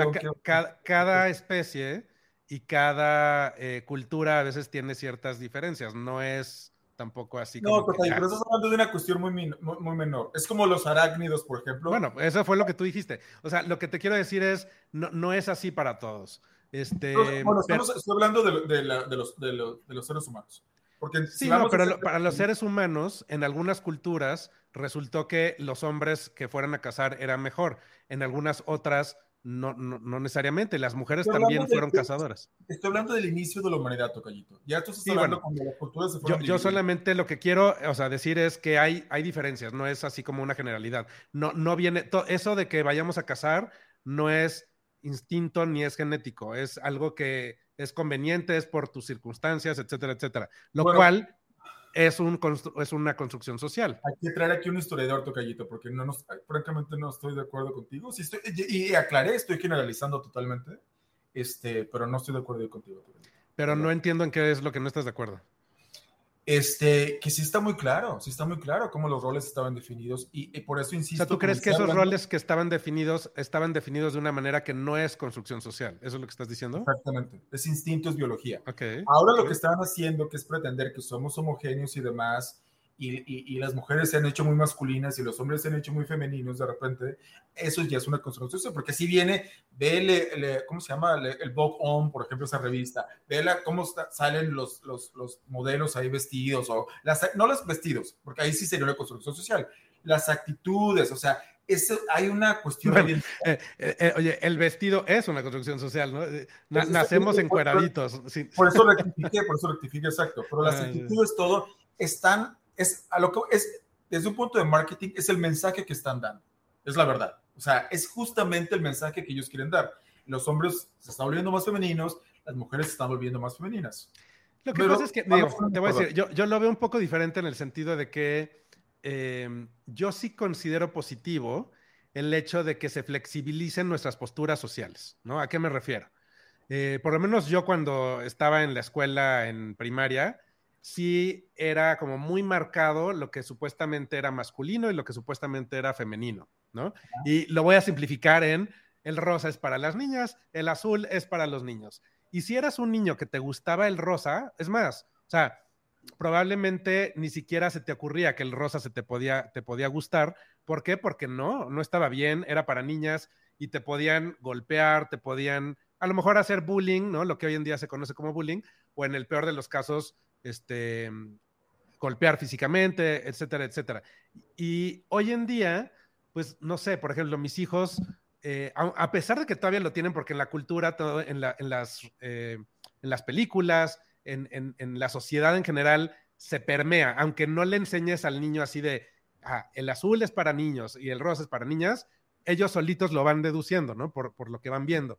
cada especie y cada eh, cultura a veces tiene ciertas diferencias. No es tampoco así. No, pero estás hablando de una cuestión muy, muy, menor. Es como los arácnidos, por ejemplo. Bueno, eso fue lo que tú dijiste. O sea, lo que te quiero decir es, no, no es así para todos. Este, bueno, estamos, estoy hablando de, los, de, los, seres humanos. Porque sí, no, pero para los seres humanos, en algunas culturas, resultó que los hombres que fueran a cazar eran mejor. En algunas otras, no, no, necesariamente. Las mujeres también fueron cazadoras. Estoy hablando del inicio de la humanidad, Tocayito. Ya tú estás hablando cuando las culturas se fueron. Yo, yo, solamente lo que quiero, o sea, decir es que hay, hay diferencias, no es así como una generalidad. No, no viene, eso de que vayamos a cazar no es instinto ni es genético, es algo que es conveniente, es por tus circunstancias, etcétera, etcétera. Lo cual es, un es una construcción social. Hay que traer aquí un historiador, Tocayito, porque no nos, francamente no estoy de acuerdo contigo. Sí estoy, y, aclaré, estoy generalizando totalmente, este, pero no estoy de acuerdo contigo. Pero no entiendo en qué es lo que no estás de acuerdo. Este, que sí está muy claro, sí está muy claro cómo los roles estaban definidos y, por eso insisto. O sea, ¿tú crees que esos roles que estaban definidos estaban definidos de una manera que no es construcción social? ¿Eso es lo que estás diciendo? Exactamente, es instinto, es biología. Okay. Ahora lo que están haciendo, que es pretender que somos homogéneos y demás, y, las mujeres se han hecho muy masculinas y los hombres se han hecho muy femeninos de repente, eso ya es una construcción, porque si viene, ve, ¿cómo se llama? el Vogue On, por ejemplo, esa revista, ve cómo salen los, los, los, modelos ahí vestidos, o las, no los vestidos, porque ahí sí sería una construcción social, las actitudes, o sea, eso, hay una cuestión. Eh, eh, eh, oye, el vestido es una construcción social, ¿no? nacemos encuadraditos. Por, eso rectifiqué, por eso rectifiqué, exacto. Pero las actitudes, todo, están es a lo que es, desde un punto de marketing, es el mensaje que están dando. Es la verdad. O sea, es justamente el mensaje que ellos quieren dar. Los hombres se están volviendo más femeninos, las mujeres se están volviendo más femeninas. Lo que pasa es que, digo, te voy a decir, yo, yo, lo veo un poco diferente en el sentido de que em, yo sí considero positivo el hecho de que se flexibilicen nuestras posturas sociales, ¿no? ¿A qué me refiero? Eh, por lo menos yo cuando estaba en la escuela en primaria, sí era como muy marcado lo que supuestamente era masculino y lo que supuestamente era femenino, ¿no? Y lo voy a simplificar en el rosa es para las niñas, el azul es para los niños. Y si eras un niño que te gustaba el rosa, es más, o sea, probablemente ni siquiera se te ocurría que el rosa se te podía, te podía gustar. ¿Por qué? Porque no, no estaba bien, era para niñas y te podían golpear, te podían a lo mejor hacer bullying, ¿no? Lo que hoy en día se conoce como bullying, o en el peor de los casos, este, golpear físicamente, etcétera, etcétera. Y hoy en día, pues no sé, por ejemplo, mis hijos, eh, a, pesar de que todavía lo tienen, porque en la cultura, en, las, eh, en las películas, en, en, la sociedad en general, se permea, aunque no le enseñes al niño así de, ah, el azul es para niños y el rosa es para niñas, ellos solitos lo van deduciendo, ¿no? Por, por lo que van viendo.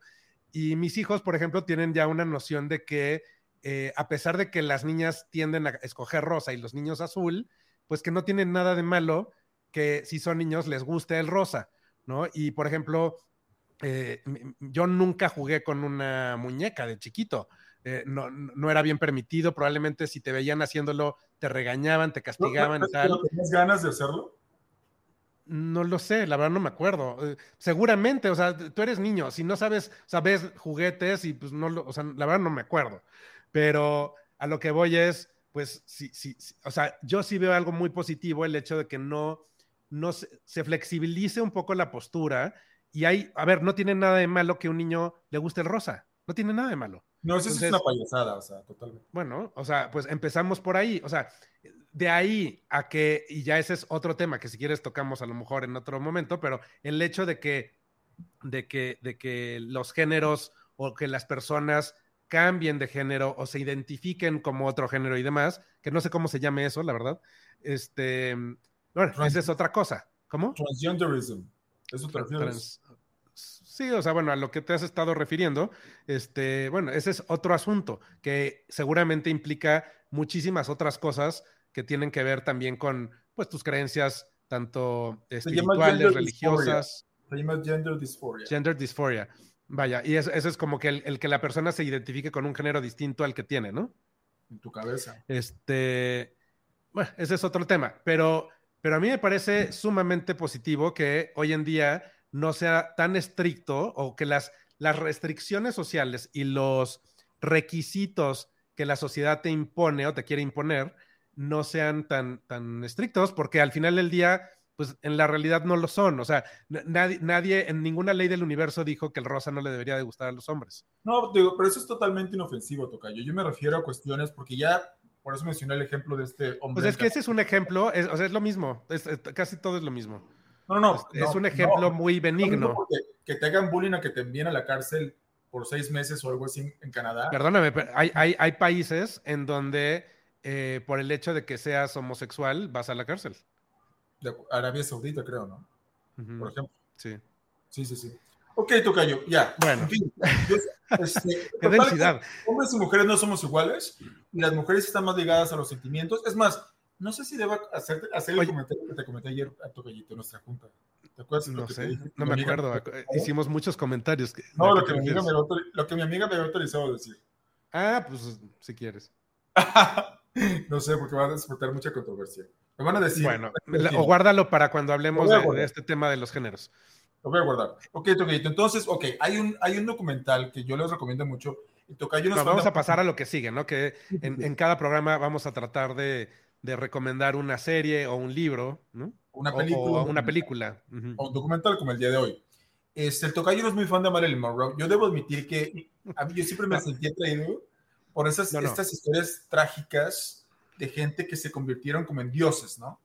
Y mis hijos, por ejemplo, tienen ya una noción de que eh, a pesar de que las niñas tienden a escoger rosa y los niños azul, pues que no tienen nada de malo que si son niños les guste el rosa, ¿no? Y por ejemplo, eh, yo nunca jugué con una muñeca de chiquito. Eh, no, no, era bien permitido, probablemente si te veían haciéndolo, te regañaban, te castigaban y tal. ¿Tenías ganas de hacerlo? No lo sé, la verdad no me acuerdo. Eh, seguramente, o sea, tú eres niño, si no sabes, sabes juguetes y pues no lo, o sea, la verdad no me acuerdo. Pero a lo que voy es, pues, sí, sí, o sea, yo sí veo algo muy positivo el hecho de que no, no se, se flexibilice un poco la postura y hay, a ver, no tiene nada de malo que un niño le guste el rosa, no tiene nada de malo. No, eso Entonces, es una payasada, o sea, totalmente. Bueno, o sea, pues empezamos por ahí, o sea, de ahí a que, y ya ese es otro tema que si quieres tocamos a lo mejor en otro momento, pero el hecho de que, de que, de que los géneros o que las personas cambien de género o se identifiquen como otro género y demás, que no sé cómo se llame eso, la verdad. Este, bueno, Trans esa es otra cosa. ¿Cómo? Transgenderism. Eso te refieres. Sí, o sea, bueno, a lo que te has estado refiriendo, este, bueno, ese es otro asunto que seguramente implica muchísimas otras cosas que tienen que ver también con, pues, tus creencias tanto espirituales, religiosas. Se llama gender dysphoria. Gender dysphoria. Vaya, y eso, eso es como que el, el, que la persona se identifique con un género distinto al que tiene, ¿no? En tu cabeza. Este, bueno, ese es otro tema, pero, pero a mí me parece sumamente positivo que hoy en día no sea tan estricto o que las, las restricciones sociales y los requisitos que la sociedad te impone o te quiere imponer no sean tan, tan estrictos, porque al final del día, pues en la realidad no lo son. O sea, nadie, nadie en ninguna ley del universo dijo que el rosa no le debería de gustar a los hombres. No, digo, pero eso es totalmente inofensivo, Tocayo. Yo me refiero a cuestiones, porque ya, por eso mencioné el ejemplo de este hombre. Pues es que ese es un ejemplo, es, o sea, es lo mismo, es, es, casi todo es lo mismo. No, no, es, un ejemplo no, muy benigno. que te hagan bullying a que te envíen a la cárcel por seis meses o algo así en Canadá. Perdóname, pero hay, hay, hay países en donde eh, por el hecho de que seas homosexual vas a la cárcel. De Arabia Saudita, creo, ¿no? Uh -huh. Por ejemplo. Sí. Sí, sí, sí. Ok, Tocayo, ya. Bueno. En fin, entonces, este, [laughs] Qué densidad. Hombres y mujeres no somos iguales y las mujeres están más ligadas a los sentimientos. Es más, no sé si deba hacer, hacer el comentario que te comenté ayer a Tocayito en nuestra junta. ¿Te acuerdas? No sé, no me acuerdo. Hicimos muchos comentarios. Que, no, lo que, mi amiga me, lo que mi amiga me había autorizado decir. Ah, pues si quieres. [laughs] no sé, porque va a despertar mucha controversia. Me van a decir. Bueno, o guárdalo para cuando hablemos de, de, este tema de los géneros. Lo voy a guardar. Ok, Tocayito. Entonces, ok, hay un, hay un documental que yo les recomiendo mucho. Tocayo nos no, vamos a pasar a lo que sigue, ¿no? Que en, en cada programa vamos a tratar de, de, recomendar una serie o un libro, ¿no? Una película. O, o una película. Uh -huh. O un documental como el día de hoy. Este, el Tocayo no es muy fan de Marilyn Monroe. Yo debo admitir que a mí yo siempre me [laughs] sentí atraído por esas, no, no. estas historias trágicas de gente que se convirtieron como en dioses, ¿no?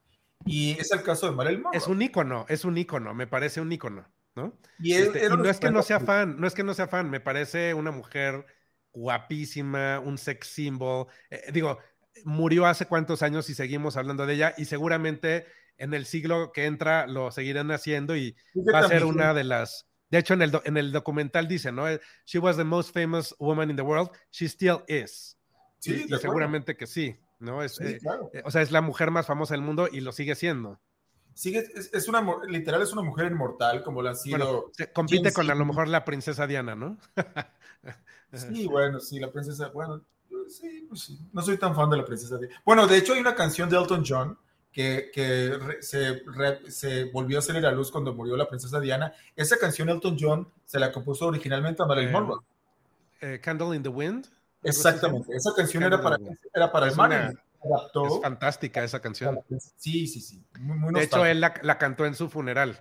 Y es el caso de Marilyn Monroe. Es un ícono, es un ícono, me parece un ícono, ¿no? Y, él, este, y no es que no sea fan, no es que no sea fan, me parece una mujer guapísima, un sex symbol. Eh, digo, murió hace cuántos años y seguimos hablando de ella y seguramente en el siglo que entra lo seguirán haciendo y va a ser una de las... De hecho, en el, en el documental dice, ¿no? She was the most famous woman in the world. She still is. Sí, y, y seguramente que sí, ¿no? Es, sí, claro. eh, o sea, es la mujer más famosa del mundo y lo sigue siendo. Sigue, es, es, una, literal, es una mujer inmortal, como la ha sido. Bueno, compite con a lo mejor la princesa Diana, ¿no? [laughs] sí, bueno, sí, la princesa, bueno, sí, pues sí. No soy tan fan de la princesa Diana. Bueno, de hecho, hay una canción de Elton John que, que re, se, re, se, volvió a salir a luz cuando murió la princesa Diana. Esa canción Elton John se la compuso originalmente a Marilyn eh, Monroe. Eh, Candle in the Wind. Exactamente, esa canción era para, era para el Marilyn. Adaptó. Es fantástica esa canción. Sí, sí, sí. Muy, muy de hecho, él la, la, cantó en su funeral.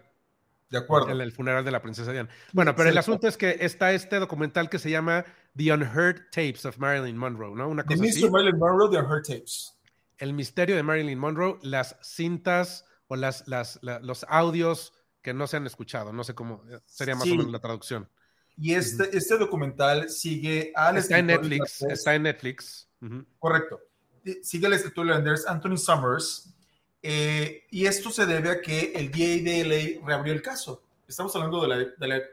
De acuerdo. En el funeral de la princesa Diana. Bueno, pero el asunto es que está este documental que se llama The Unheard Tapes of Marilyn Monroe, ¿no? Una cosa The Mr. Marilyn Monroe, The Unheard Tapes el misterio de Marilyn Monroe, las cintas o las, las, la, los audios que no se han escuchado. No sé cómo sería más sí. o menos la traducción. Y este, uh -huh. este documental sigue al Está en Netflix. Está en Netflix. Uh -huh. Correcto. Sigue el escritor irlandés Anthony Summers. Eh, y esto se debe a que el DA de LA reabrió el caso. Estamos hablando de la,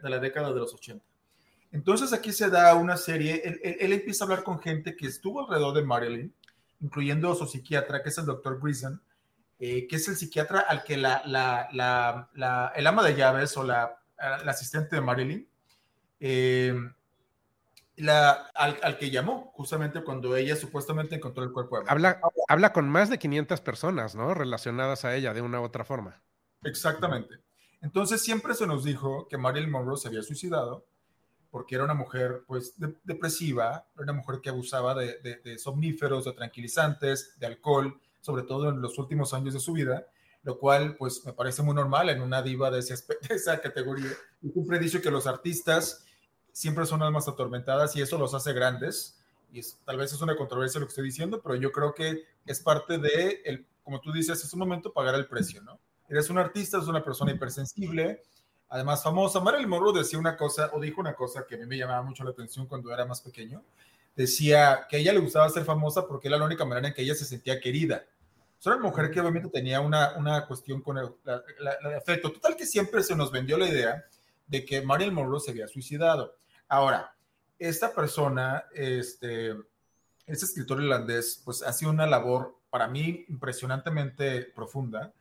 de la, década de los 80. Entonces aquí se da una serie, él, empieza a hablar con gente que estuvo alrededor de Marilyn, incluyendo su psiquiatra, que es el doctor Grison, eh, que es el psiquiatra al que la, la, la, el ama de llaves o la, asistente de Marilyn, eh, la, al, que llamó justamente cuando ella supuestamente encontró el cuerpo de habla, habla con más de 500 personas, ¿no? Relacionadas a ella de una u otra forma. Exactamente. Entonces siempre se nos dijo que Marilyn Monroe se había suicidado porque era una mujer pues depresiva, era una mujer que abusaba de, de, somníferos, de tranquilizantes, de alcohol, sobre todo en los últimos años de su vida, lo cual pues me parece muy normal en una diva de, [laughs] de esa categoría. Y siempre he dicho que los artistas siempre son almas atormentadas y eso los hace grandes. Y tal vez es una controversia lo que estoy diciendo, pero yo creo que es parte de, el, como tú dices, es un momento pagar el precio, ¿no? Eres un artista, es una persona hipersensible, además famosa. Marilyn Monroe decía una cosa, o dijo una cosa que a mí me llamaba mucho la atención cuando era más pequeño. Decía que a ella le gustaba ser famosa porque era la única manera en que ella se sentía querida. Es una mujer que obviamente tenía una, una cuestión con el, afecto. Total que siempre se nos vendió la idea de que Marilyn Monroe se había suicidado. Ahora, esta persona, este, este escritor irlandés, pues ha sido una labor para mí impresionantemente profunda,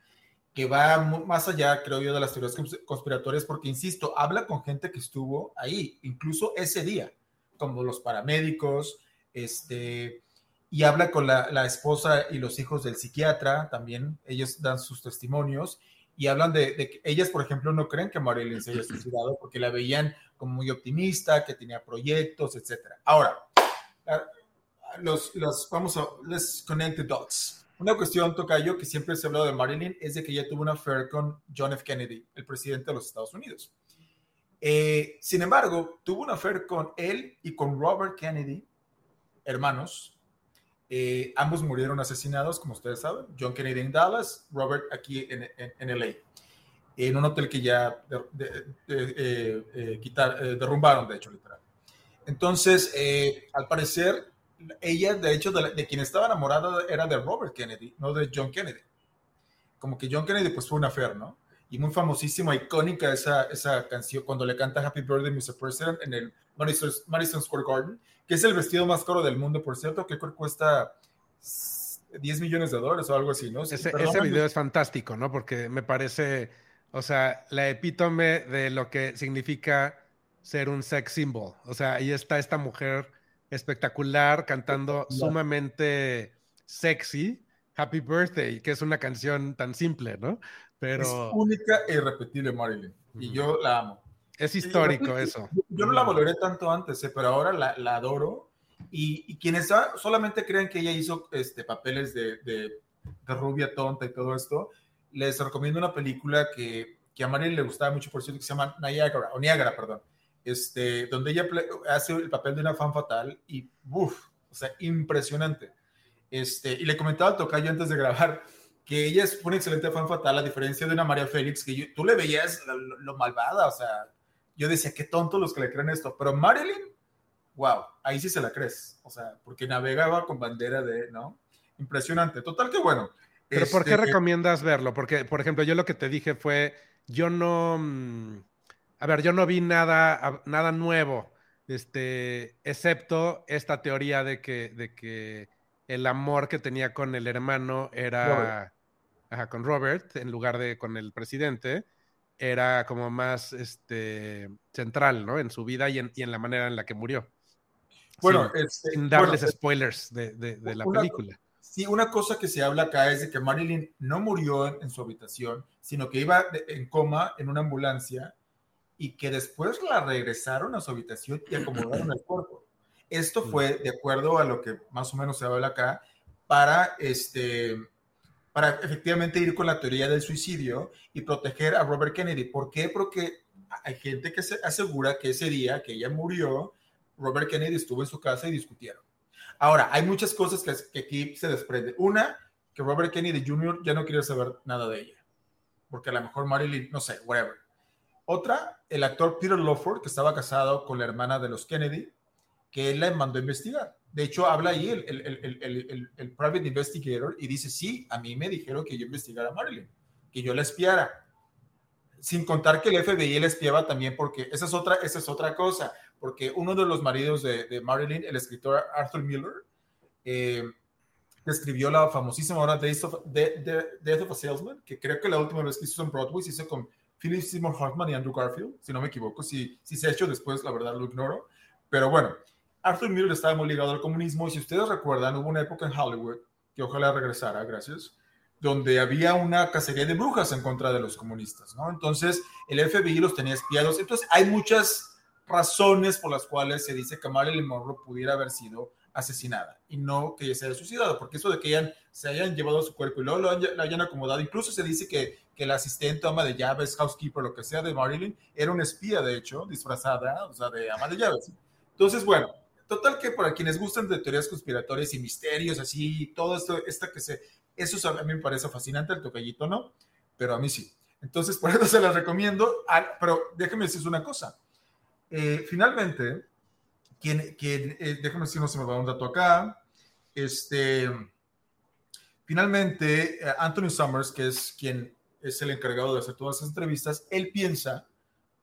que va más allá, creo yo, de las teorías conspiratorias, porque, insisto, habla con gente que estuvo ahí, incluso ese día, como los paramédicos, este, y habla con la, la esposa y los hijos del psiquiatra, también ellos dan sus testimonios, y hablan de, que ellas, por ejemplo, no creen que Marilyn se haya suicidado porque la veían como muy optimista, que tenía proyectos, etc. Ahora, los, los, vamos a, let's connect the dots. Una cuestión, Tocayo, que siempre se ha hablado de Marilyn, es de que ella tuvo una affair con John F. Kennedy, el presidente de los Estados Unidos. Eh, sin embargo, tuvo una affair con él y con Robert Kennedy, hermanos, eh, ambos murieron asesinados, como ustedes saben. John Kennedy en Dallas, Robert aquí en, en, LA. En un hotel que ya eh, eh, quitar, derrumbaron, de hecho, literal. Entonces, al parecer, ella, de hecho, de, quien estaba enamorada era de Robert Kennedy, no de John Kennedy. Como que John Kennedy, pues fue una affair, ¿no? Y muy famosísima, icónica esa, esa canción cuando le canta Happy Birthday, Mr. President en el Madison Square Garden que es el vestido más caro del mundo, por cierto, que cuesta 10 millones de dólares o algo así, ¿no? ese, ese video es fantástico, ¿no? Porque me parece, o sea, la epítome de lo que significa ser un sex symbol. O sea, ahí está esta mujer espectacular cantando sumamente sexy. Happy Birthday, que es una canción tan simple, ¿no? Pero... Es única e irrepetible, Marilyn. Y yo la amo. Es histórico eso. Yo, no la valoré tanto antes, eh, pero ahora la, la adoro. Y, y, quienes solamente creen que ella hizo este, papeles de, de, rubia tonta y todo esto, les recomiendo una película que, que a Marilyn le gustaba mucho, por cierto, que se llama Niagara, o Niagara, perdón, este, donde ella hace el papel de una fan fatal y, uff, o sea, impresionante. Este, y le comentaba al tocayo antes de grabar que ella es una excelente fan fatal, a diferencia de una María Félix, que tú le veías lo malvada, o sea, yo decía, qué tonto los que le creen esto, pero Marilyn, wow, ahí sí se la crees, o sea, porque navegaba con bandera de, ¿no? Impresionante, total que bueno. Pero ¿por qué este, recomiendas verlo? Porque, por ejemplo, yo lo que te dije fue, yo no, a ver, yo no vi nada, nada nuevo, este, excepto esta teoría de que, de que el amor que tenía con el hermano era, ajá, con Robert, en lugar de con el presidente, era como más este, central, ¿no? En su vida y en, y en la manera en la que murió. Bueno, sin, este, darles spoilers de, de, la película. Sí, una cosa que se habla acá es de que Marilyn no murió en, su habitación, sino que iba en coma en una ambulancia y que después la regresaron a su habitación y acomodaron el cuerpo. Esto fue de acuerdo a lo que más o menos se habla acá para este para efectivamente ir con la teoría del suicidio y proteger a Robert Kennedy. ¿Por qué? Porque hay gente que se asegura que ese día que ella murió, Robert Kennedy estuvo en su casa y discutieron. Ahora, hay muchas cosas que, aquí se desprenden. Una, que Robert Kennedy Jr. ya no quiere saber nada de ella, porque a lo mejor Marilyn, no sé, whatever. Otra, el actor Peter Lawford, que estaba casado con la hermana de los Kennedy, que él le mandó a investigar. De hecho, habla ahí el, el, el, private investigator y dice, sí, a mí me dijeron que yo investigara a Marilyn, que yo la espiara. sin contar que el FBI le espiaba también, porque esa es otra, esa es otra cosa, porque uno de los maridos de, Marilyn, el escritor Arthur Miller, eh, escribió la famosísima obra Death of, Death of a Salesman, que creo que la última vez que hizo en Broadway se hizo con Philip Seymour Hoffman y Andrew Garfield, si no me equivoco, si, si se ha hecho después, la verdad lo ignoro, pero bueno, Arthur Miller estaba muy ligado al comunismo y si ustedes recuerdan, hubo una época en Hollywood, que ojalá regresara, gracias, donde había una cacería de brujas en contra de los comunistas, ¿no? Entonces, el FBI los tenía espiados. Entonces, hay muchas razones por las cuales se dice que Marilyn Monroe pudiera haber sido asesinada y no que ella se haya suicidado, porque eso de que hayan, se hayan llevado su cuerpo y luego lo hayan, acomodado, incluso se dice que, que el asistente, ama de llaves, housekeeper, lo que sea de Marilyn, era una espía, de hecho, disfrazada, o sea, de ama de llaves. Entonces, bueno, total que para quienes gustan de teorías conspiratorias y misterios, así, todo esto, esta que se eso a mí me parece fascinante, el tocallito no, pero a mí sí. Entonces, por eso se las recomiendo. Ah, pero déjeme decirles una cosa. Eh, finalmente, quien, quien eh, déjame decir, no se me va un dato acá. Este, finalmente, eh, Anthony Summers, que es quien es el encargado de hacer todas esas entrevistas, él piensa,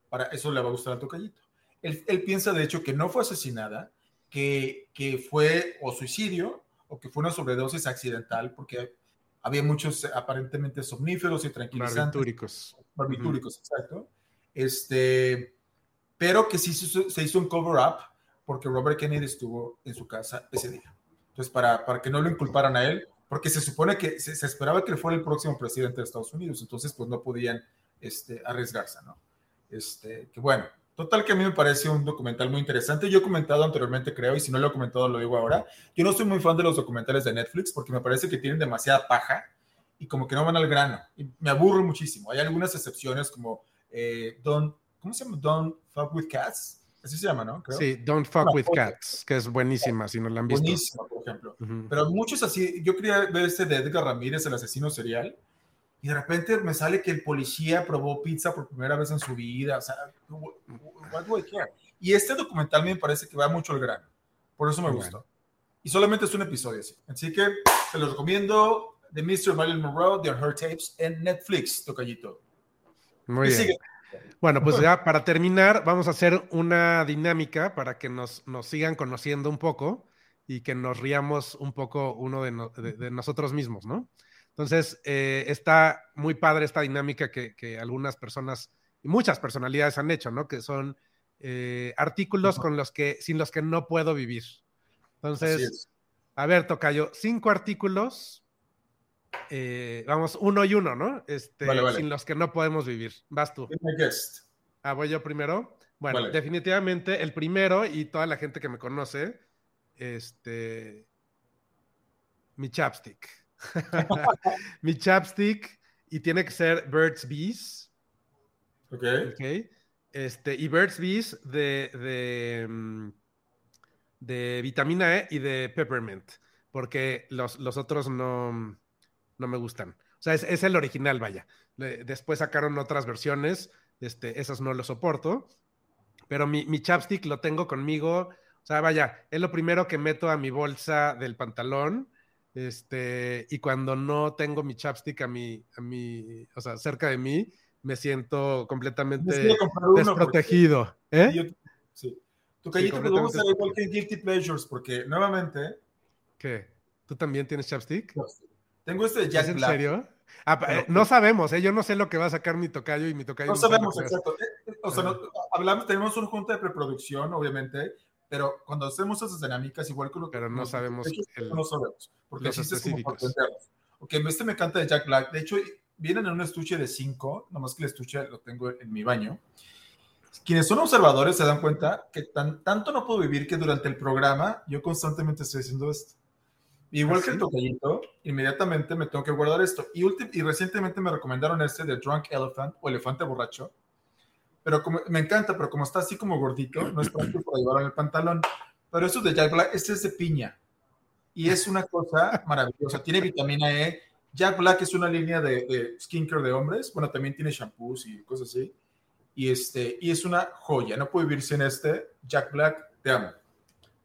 para eso le va a gustar al tocallito, él, él piensa de hecho que no fue asesinada, que, que fue o suicidio o que fue una sobredosis accidental, porque había muchos aparentemente somníferos y tranquilizantes. Barbitúricos. Barbitúricos, exacto. Este, pero que sí se hizo un cover-up porque Robert Kennedy estuvo en su casa ese día. Entonces, para, para que no lo inculparan a él, porque se supone que se, esperaba que él fuera el próximo presidente de Estados Unidos, entonces pues no podían este, arriesgarse, ¿no? Este, que bueno, Total que a mí me parece un documental muy interesante. Yo he comentado anteriormente, creo, y si no lo he comentado, lo digo ahora. Yo no soy muy fan de los documentales de Netflix porque me parece que tienen demasiada paja y como que no van al grano. Y me aburro muchísimo. Hay algunas excepciones como eh, Don't, ¿cómo se llama? Don't Fuck With Cats. Así se llama, ¿no? Sí, Don't Fuck With Cats, que es buenísima, si no la han visto. Buenísima, por ejemplo. Pero muchos así, yo quería ver este de Edgar Ramírez, el asesino serial y de repente me sale que el policía probó pizza por primera vez en su vida. O sea, what do I care? Y este documental me parece que va mucho al grano. Por eso me gustó. Y solamente es un episodio así. Así que se los recomiendo. The Mr. Marilyn Monroe, The Her Tapes en Netflix, tocallito. Muy bien. Bueno, pues ya para terminar, vamos a hacer una dinámica para que nos, nos sigan conociendo un poco y que nos riamos un poco uno de, de nosotros mismos, ¿no? Entonces, eh, está muy padre esta dinámica que, algunas personas y muchas personalidades han hecho, ¿no? Que son eh, artículos con los que, sin los que no puedo vivir. Entonces, a ver, Tocayo, cinco artículos, eh, vamos, uno y uno, ¿no? Este, Sin los que no podemos vivir. Vas tú. Ah, voy yo primero. Bueno, definitivamente el primero y toda la gente que me conoce, este, mi chapstick. [laughs] mi chapstick y tiene que ser Birds Bees. Ok. Este, y Birds Bees de, de, mm, de, vitamina E y de peppermint, porque los, los otros no, no me gustan. O sea, es, el original, vaya. Después sacaron otras versiones, este, esas no lo soporto, pero mi, mi chapstick lo tengo conmigo. O sea, vaya, es lo primero que meto a mi bolsa del pantalón este, y cuando no tengo mi chapstick a mi, a mi, o sea, cerca de mí, me siento completamente desprotegido. ¿Eh? sí. Tu callito sí, vamos a igual que Guilty Pleasures, porque nuevamente. ¿Qué? ¿Tú también tienes chapstick? Tengo este de Jack ¿Es en serio? Ah, eh, no sabemos, ¿eh? Yo no sé lo que va a sacar mi tocayo y mi tocayo. No, sabemos, exacto. Eh, o sea, hablamos, tenemos una junta de preproducción, obviamente, pero cuando hacemos esas dinámicas, igual que lo que... Pero no sabemos. el, no sabemos, porque los específicos. Ok, este me encanta de Jack Black. De hecho, vienen en un estuche de 5, nomás que el estuche lo tengo en mi baño. Quienes son observadores se dan cuenta que tan, tanto no puedo vivir que durante el programa yo constantemente estoy haciendo esto. Igual ¿Ah, que el tocallito, inmediatamente me tengo que guardar esto. Y, y recientemente me recomendaron este de Drunk Elephant o Elefante Borracho pero como, me encanta, pero como está así como gordito, no es práctico para llevarlo en el pantalón. Pero eso de Jack Black, este es de piña. Y es una cosa maravillosa. Tiene vitamina E. Jack Black es una línea de, de skincare de hombres. Bueno, también tiene shampoos y cosas así. Y, este, y es una joya. No puedo vivir sin este. Jack Black, te amo.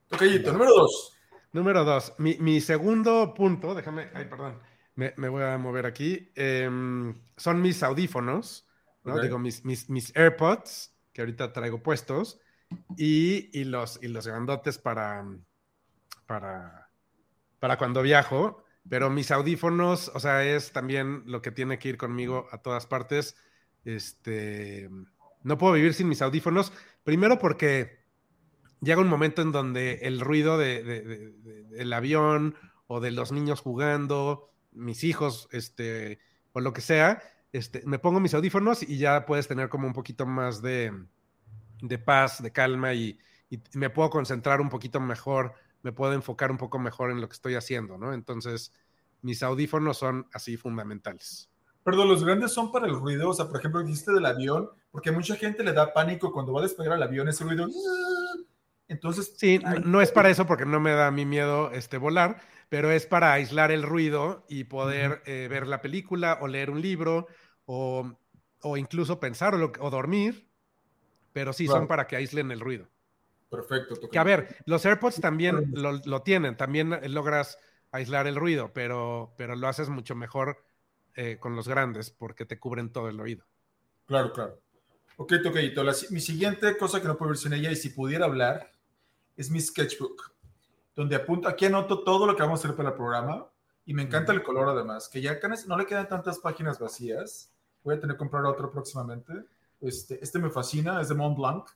Tocayito, número dos. Número dos. Mi, mi, segundo punto, déjame, ay, perdón, me, me voy a mover aquí. Em, son mis audífonos ¿no? Digo, mis, mis, mis, AirPods, que ahorita traigo puestos, y, y, los, y los grandotes para, para, para cuando viajo. Pero mis audífonos, o sea, es también lo que tiene que ir conmigo a todas partes. Este, no puedo vivir sin mis audífonos. Primero porque llega un momento en donde el ruido de, del avión o de los niños jugando, mis hijos, este, o lo que sea, este, me pongo mis audífonos y ya puedes tener como un poquito más de, paz, de calma y, me puedo concentrar un poquito mejor, me puedo enfocar un poco mejor en lo que estoy haciendo, ¿no? Entonces, mis audífonos son así fundamentales. Perdón, los grandes son para el ruido, o sea, por ejemplo, dijiste del avión, porque a mucha gente le da pánico cuando va a despegar el avión ese ruido. Entonces, sí, no es para eso porque no me da a mí miedo este volar, pero es para aislar el ruido y poder eh, ver la película o leer un libro o, incluso pensar o, dormir, pero sí son para que aíslen el ruido. Perfecto. Que a ver, los AirPods también lo, tienen, también logras aislar el ruido, pero, pero lo haces mucho mejor eh, con los grandes porque te cubren todo el oído. Claro, claro. Ok, Toqueito, mi siguiente cosa que no puedo ver sin ella y si pudiera hablar es mi sketchbook, donde apunto, aquí anoto todo lo que vamos a hacer para el programa y me encanta el color además, que ya no le quedan tantas páginas vacías. Voy a tener que comprar otro próximamente. Este, este me fascina, es de Mont Blanc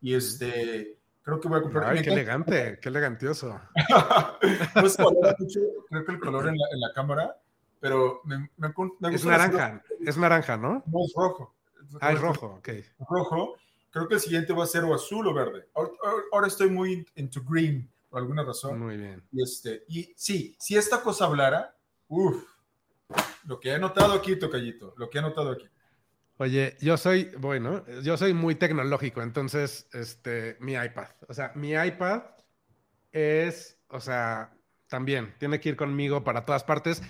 y este creo que voy a comprar. Ay, qué elegante, qué elegantioso. [laughs] pues [laughs] creo que el color en la, en la cámara, pero me, me, gusta. Es naranja, es naranja, ¿no? No, es rojo. Ah, es rojo, ok. Rojo. Creo que el siguiente va a ser o azul o verde. Ahora, estoy muy into green, por alguna razón. Muy bien. Y, este, y sí, si esta cosa hablara, uff, lo que he notado aquí, Tocayito, lo que he notado aquí. Oye, yo soy, bueno, yo soy muy tecnológico, entonces, este, mi iPad. O sea, mi iPad es, o sea, también tiene que ir conmigo para todas partes.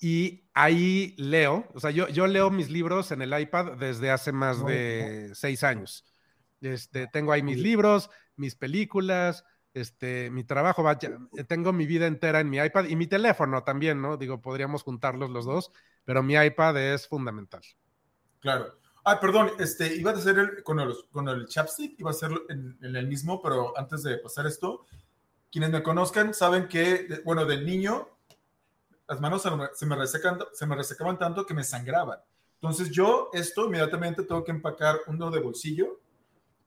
Y ahí leo, o sea, yo, yo leo mis libros en el iPad desde hace más de seis años. Este, tengo ahí mis libros, mis películas, este, mi trabajo, vaya, tengo mi vida entera en mi iPad y mi teléfono también, ¿no? Digo, podríamos juntarlos los dos, pero mi iPad es fundamental. Claro. Ah, perdón, este, iba a hacer el, con, el, con el chapstick, iba a hacerlo en, en, el mismo, pero antes de pasar esto, quienes me conozcan saben que, bueno, del niño las manos se me, resecan, se me resecaban tanto que me sangraban. Entonces yo esto inmediatamente tengo que empacar uno de bolsillo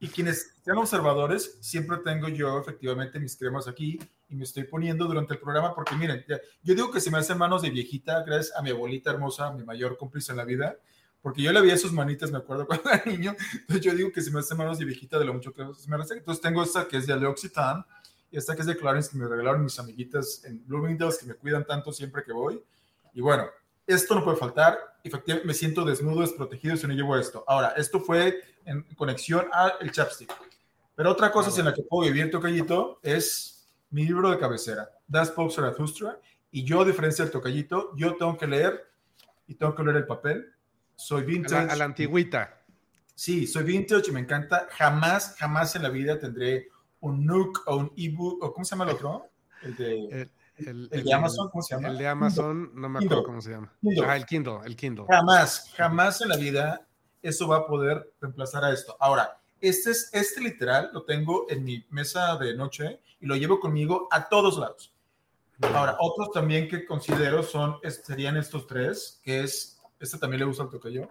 y quienes sean observadores, siempre tengo yo efectivamente mis cremas aquí y me estoy poniendo durante el programa porque miren, yo digo que se me hacen manos de viejita gracias a mi abuelita hermosa, mi mayor cómplice en la vida, porque yo le vi sus manitas, me acuerdo [laughs] cuando era niño, entonces yo digo que se me hacen manos de viejita de lo mucho que se me reseca. Entonces tengo esta que es de Aleoxitán, y esta que es de Clarence que me regalaron mis amiguitas en Bloomingdale's que me cuidan tanto siempre que voy. Y bueno, esto no puede faltar. Efectivamente, me siento desnudo, desprotegido si no llevo esto. Ahora, esto fue en conexión al chapstick. Pero otra cosa en la que puedo vivir, Tocayito, es mi libro de cabecera, Das Pope Zarathustra. Y yo, a diferencia del Tocayito, yo tengo que leer y tengo que leer el papel. Soy vintage. A la, a la antigüita. Sí, soy vintage y me encanta. Jamás, jamás en la vida tendré un Nook o un ebook, o ¿cómo se llama el otro? El de, el, de Amazon, ¿cómo se llama? El de Amazon, no me acuerdo cómo se llama. Ah, el Kindle, el Kindle. Jamás, jamás en la vida eso va a poder reemplazar a esto. Ahora, este, es, este literal lo tengo en mi mesa de noche y lo llevo conmigo a todos lados. Ahora, otros también que considero son, serían estos tres, que es, este también le gusta el toque yo,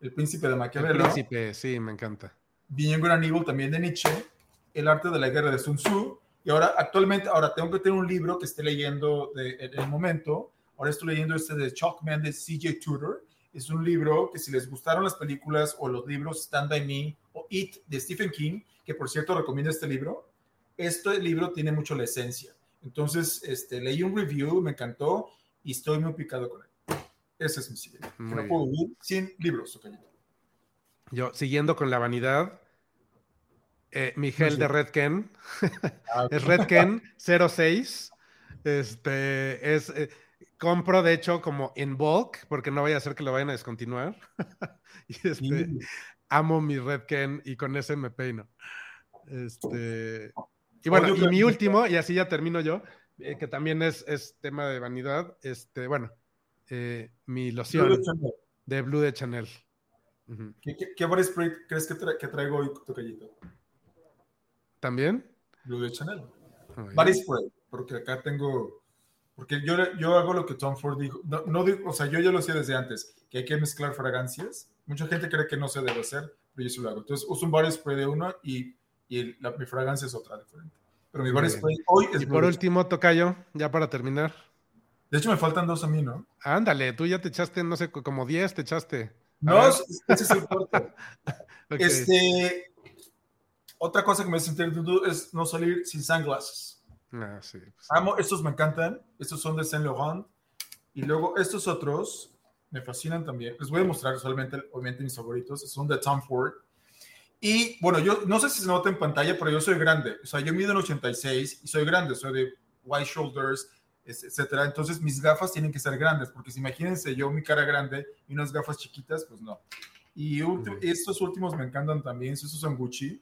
El Príncipe de Maquiavelo. El Príncipe, sí, me encanta. Bien Gran Evil también de Nietzsche el arte de la guerra de Sun Tzu. Y ahora, actualmente, ahora tengo que tener un libro que esté leyendo de, en el momento. Ahora estoy leyendo este de Chalkman de CJ Tudor. Es un libro que si les gustaron las películas o los libros Stand By Me o It de Stephen King, que por cierto recomiendo este libro, este libro tiene mucho la esencia. Entonces, este, leí un review, me encantó y estoy muy picado con él. Ese es mi siguiente. No puedo vivir sin libros, Yo, siguiendo con la vanidad, eh, Miguel de Redken. Ah, [laughs] es Redken 06. Este es. Eh, compro, de hecho, como en bulk, porque no vaya a ser que lo vayan a descontinuar. [laughs] y este, amo mi Redken y con ese me peino. Este, y bueno, y mi último, y así ya termino yo, eh, que también es, es, tema de vanidad. Este, bueno, mi loción de Blue de Chanel. ¿Qué, qué, qué body spray crees que, tra- que traigo hoy, Tocayito? ¿También? Blue de Chanel. Spray, porque acá tengo. Porque yo, yo hago lo que Tom Ford dijo. No, no digo, o sea, yo ya lo hacía desde antes, que hay que mezclar fragancias. Mucha gente cree que no se debe hacer, pero yo sí lo hago. Entonces uso un body spray de uno y, y la- mi fragancia es otra diferente. Pero mi body spray hoy es Y por último, Tocayo, ya para terminar. De hecho, me faltan dos a mí, ¿no? Ándale, tú ya te echaste, no sé, co- como 10 te echaste. No, ese es el cuarto. [laughs] Ok. Este. Otra cosa que me hace sentir dudo es no salir sin sunglasses. Ah, sí, pues, Amo, estos me encantan. Estos son de Saint Laurent. Y luego estos otros me fascinan también. Les voy a mostrar solamente, obviamente, mis favoritos. Son de Tom Ford. Y bueno, yo no sé si se nota en pantalla, pero yo soy grande. O sea, yo mido en 86 y soy grande. Soy de wide shoulders, etcétera. Entonces, mis gafas tienen que ser grandes, porque si imagínense yo mi cara grande y unas gafas chiquitas, pues no. Y estos últimos me encantan también. Estos son Gucci.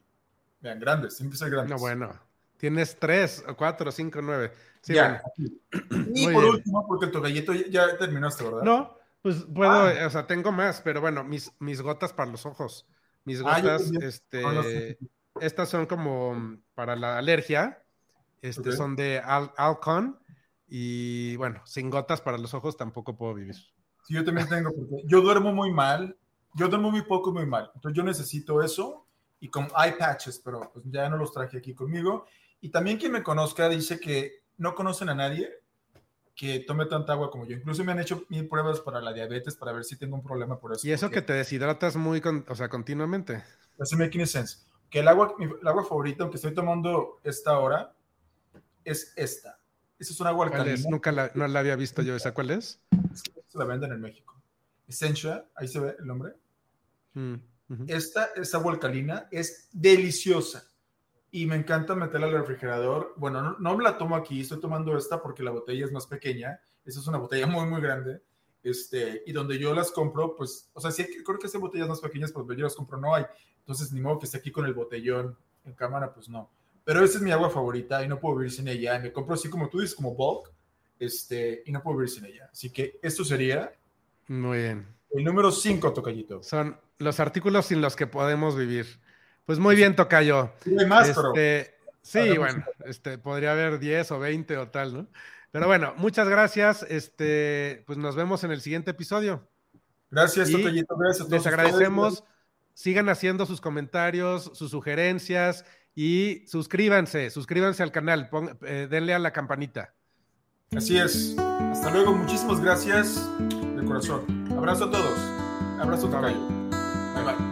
Vean, grandes, siempre ser grandes. no, bueno. Tienes 3, 4, 5, 9. Sí, Ya, bueno. [clears throat] Y Muy por bien. último, porque el tocallito ya, terminaste, ¿verdad? No, pues puedo, Ah. o sea, tengo más, pero bueno, mis, mis gotas para los ojos. Mis Ah, gotas, este, estas son como para la alergia. Este, son de Al- Alcon. Y bueno, sin gotas para los ojos tampoco puedo vivir. Sí, yo también tengo, porque yo duermo muy mal, yo duermo muy poco y muy mal, entonces yo necesito eso y con eye patches, pero pues ya no los traje aquí conmigo. Y también quien me conozca dice que no conocen a nadie que tome tanta agua como yo. Incluso me han hecho mil pruebas para la diabetes para ver si tengo un problema por eso. Y eso que te deshidratas muy, con- o sea, continuamente. Eso me tiene sense. Que el agua, mi- el agua favorita, aunque estoy tomando esta hora, es esta. Esa es un agua ¿Cuál es? alcalina. Nunca la, no la había visto yo. ¿Esa cuál es? Se la venden en México. Essentia, ahí se ve el nombre. Mm, Esta, esta agua alcalina es deliciosa y me encanta meterla al refrigerador. Bueno, no, no me la tomo aquí, estoy tomando esta porque la botella es más pequeña. Esta es una botella muy, muy grande. Este, y donde yo las compro, pues, o sea, sí, creo que estas botellas más pequeñas, pues donde yo las compro no hay. Entonces, ni modo que esté aquí con el botellón en cámara, pues no. Pero esta es mi agua favorita y no puedo vivir sin ella. Y me compro así como tú dices, como bulk, este, y no puedo vivir sin ella. Así que esto sería Muy bien. el número 5, Tocayito. Son los artículos sin los que podemos vivir. Pues muy bien, Tocayo. Sí. Este, sí, bueno, este, podría haber 10 o 20 o tal, ¿no? Pero bueno, muchas gracias. Este, pues nos vemos en el siguiente episodio. Gracias, Y Tocayito. Gracias a todos Les ustedes. agradecemos. Sigan haciendo sus comentarios, sus sugerencias y suscríbanse, suscríbanse al canal, pon- eh, denle a la campanita. Así es. Hasta luego. Muchísimas gracias de corazón. Abrazo a todos. Abrazo. Tocayo. Bye bye.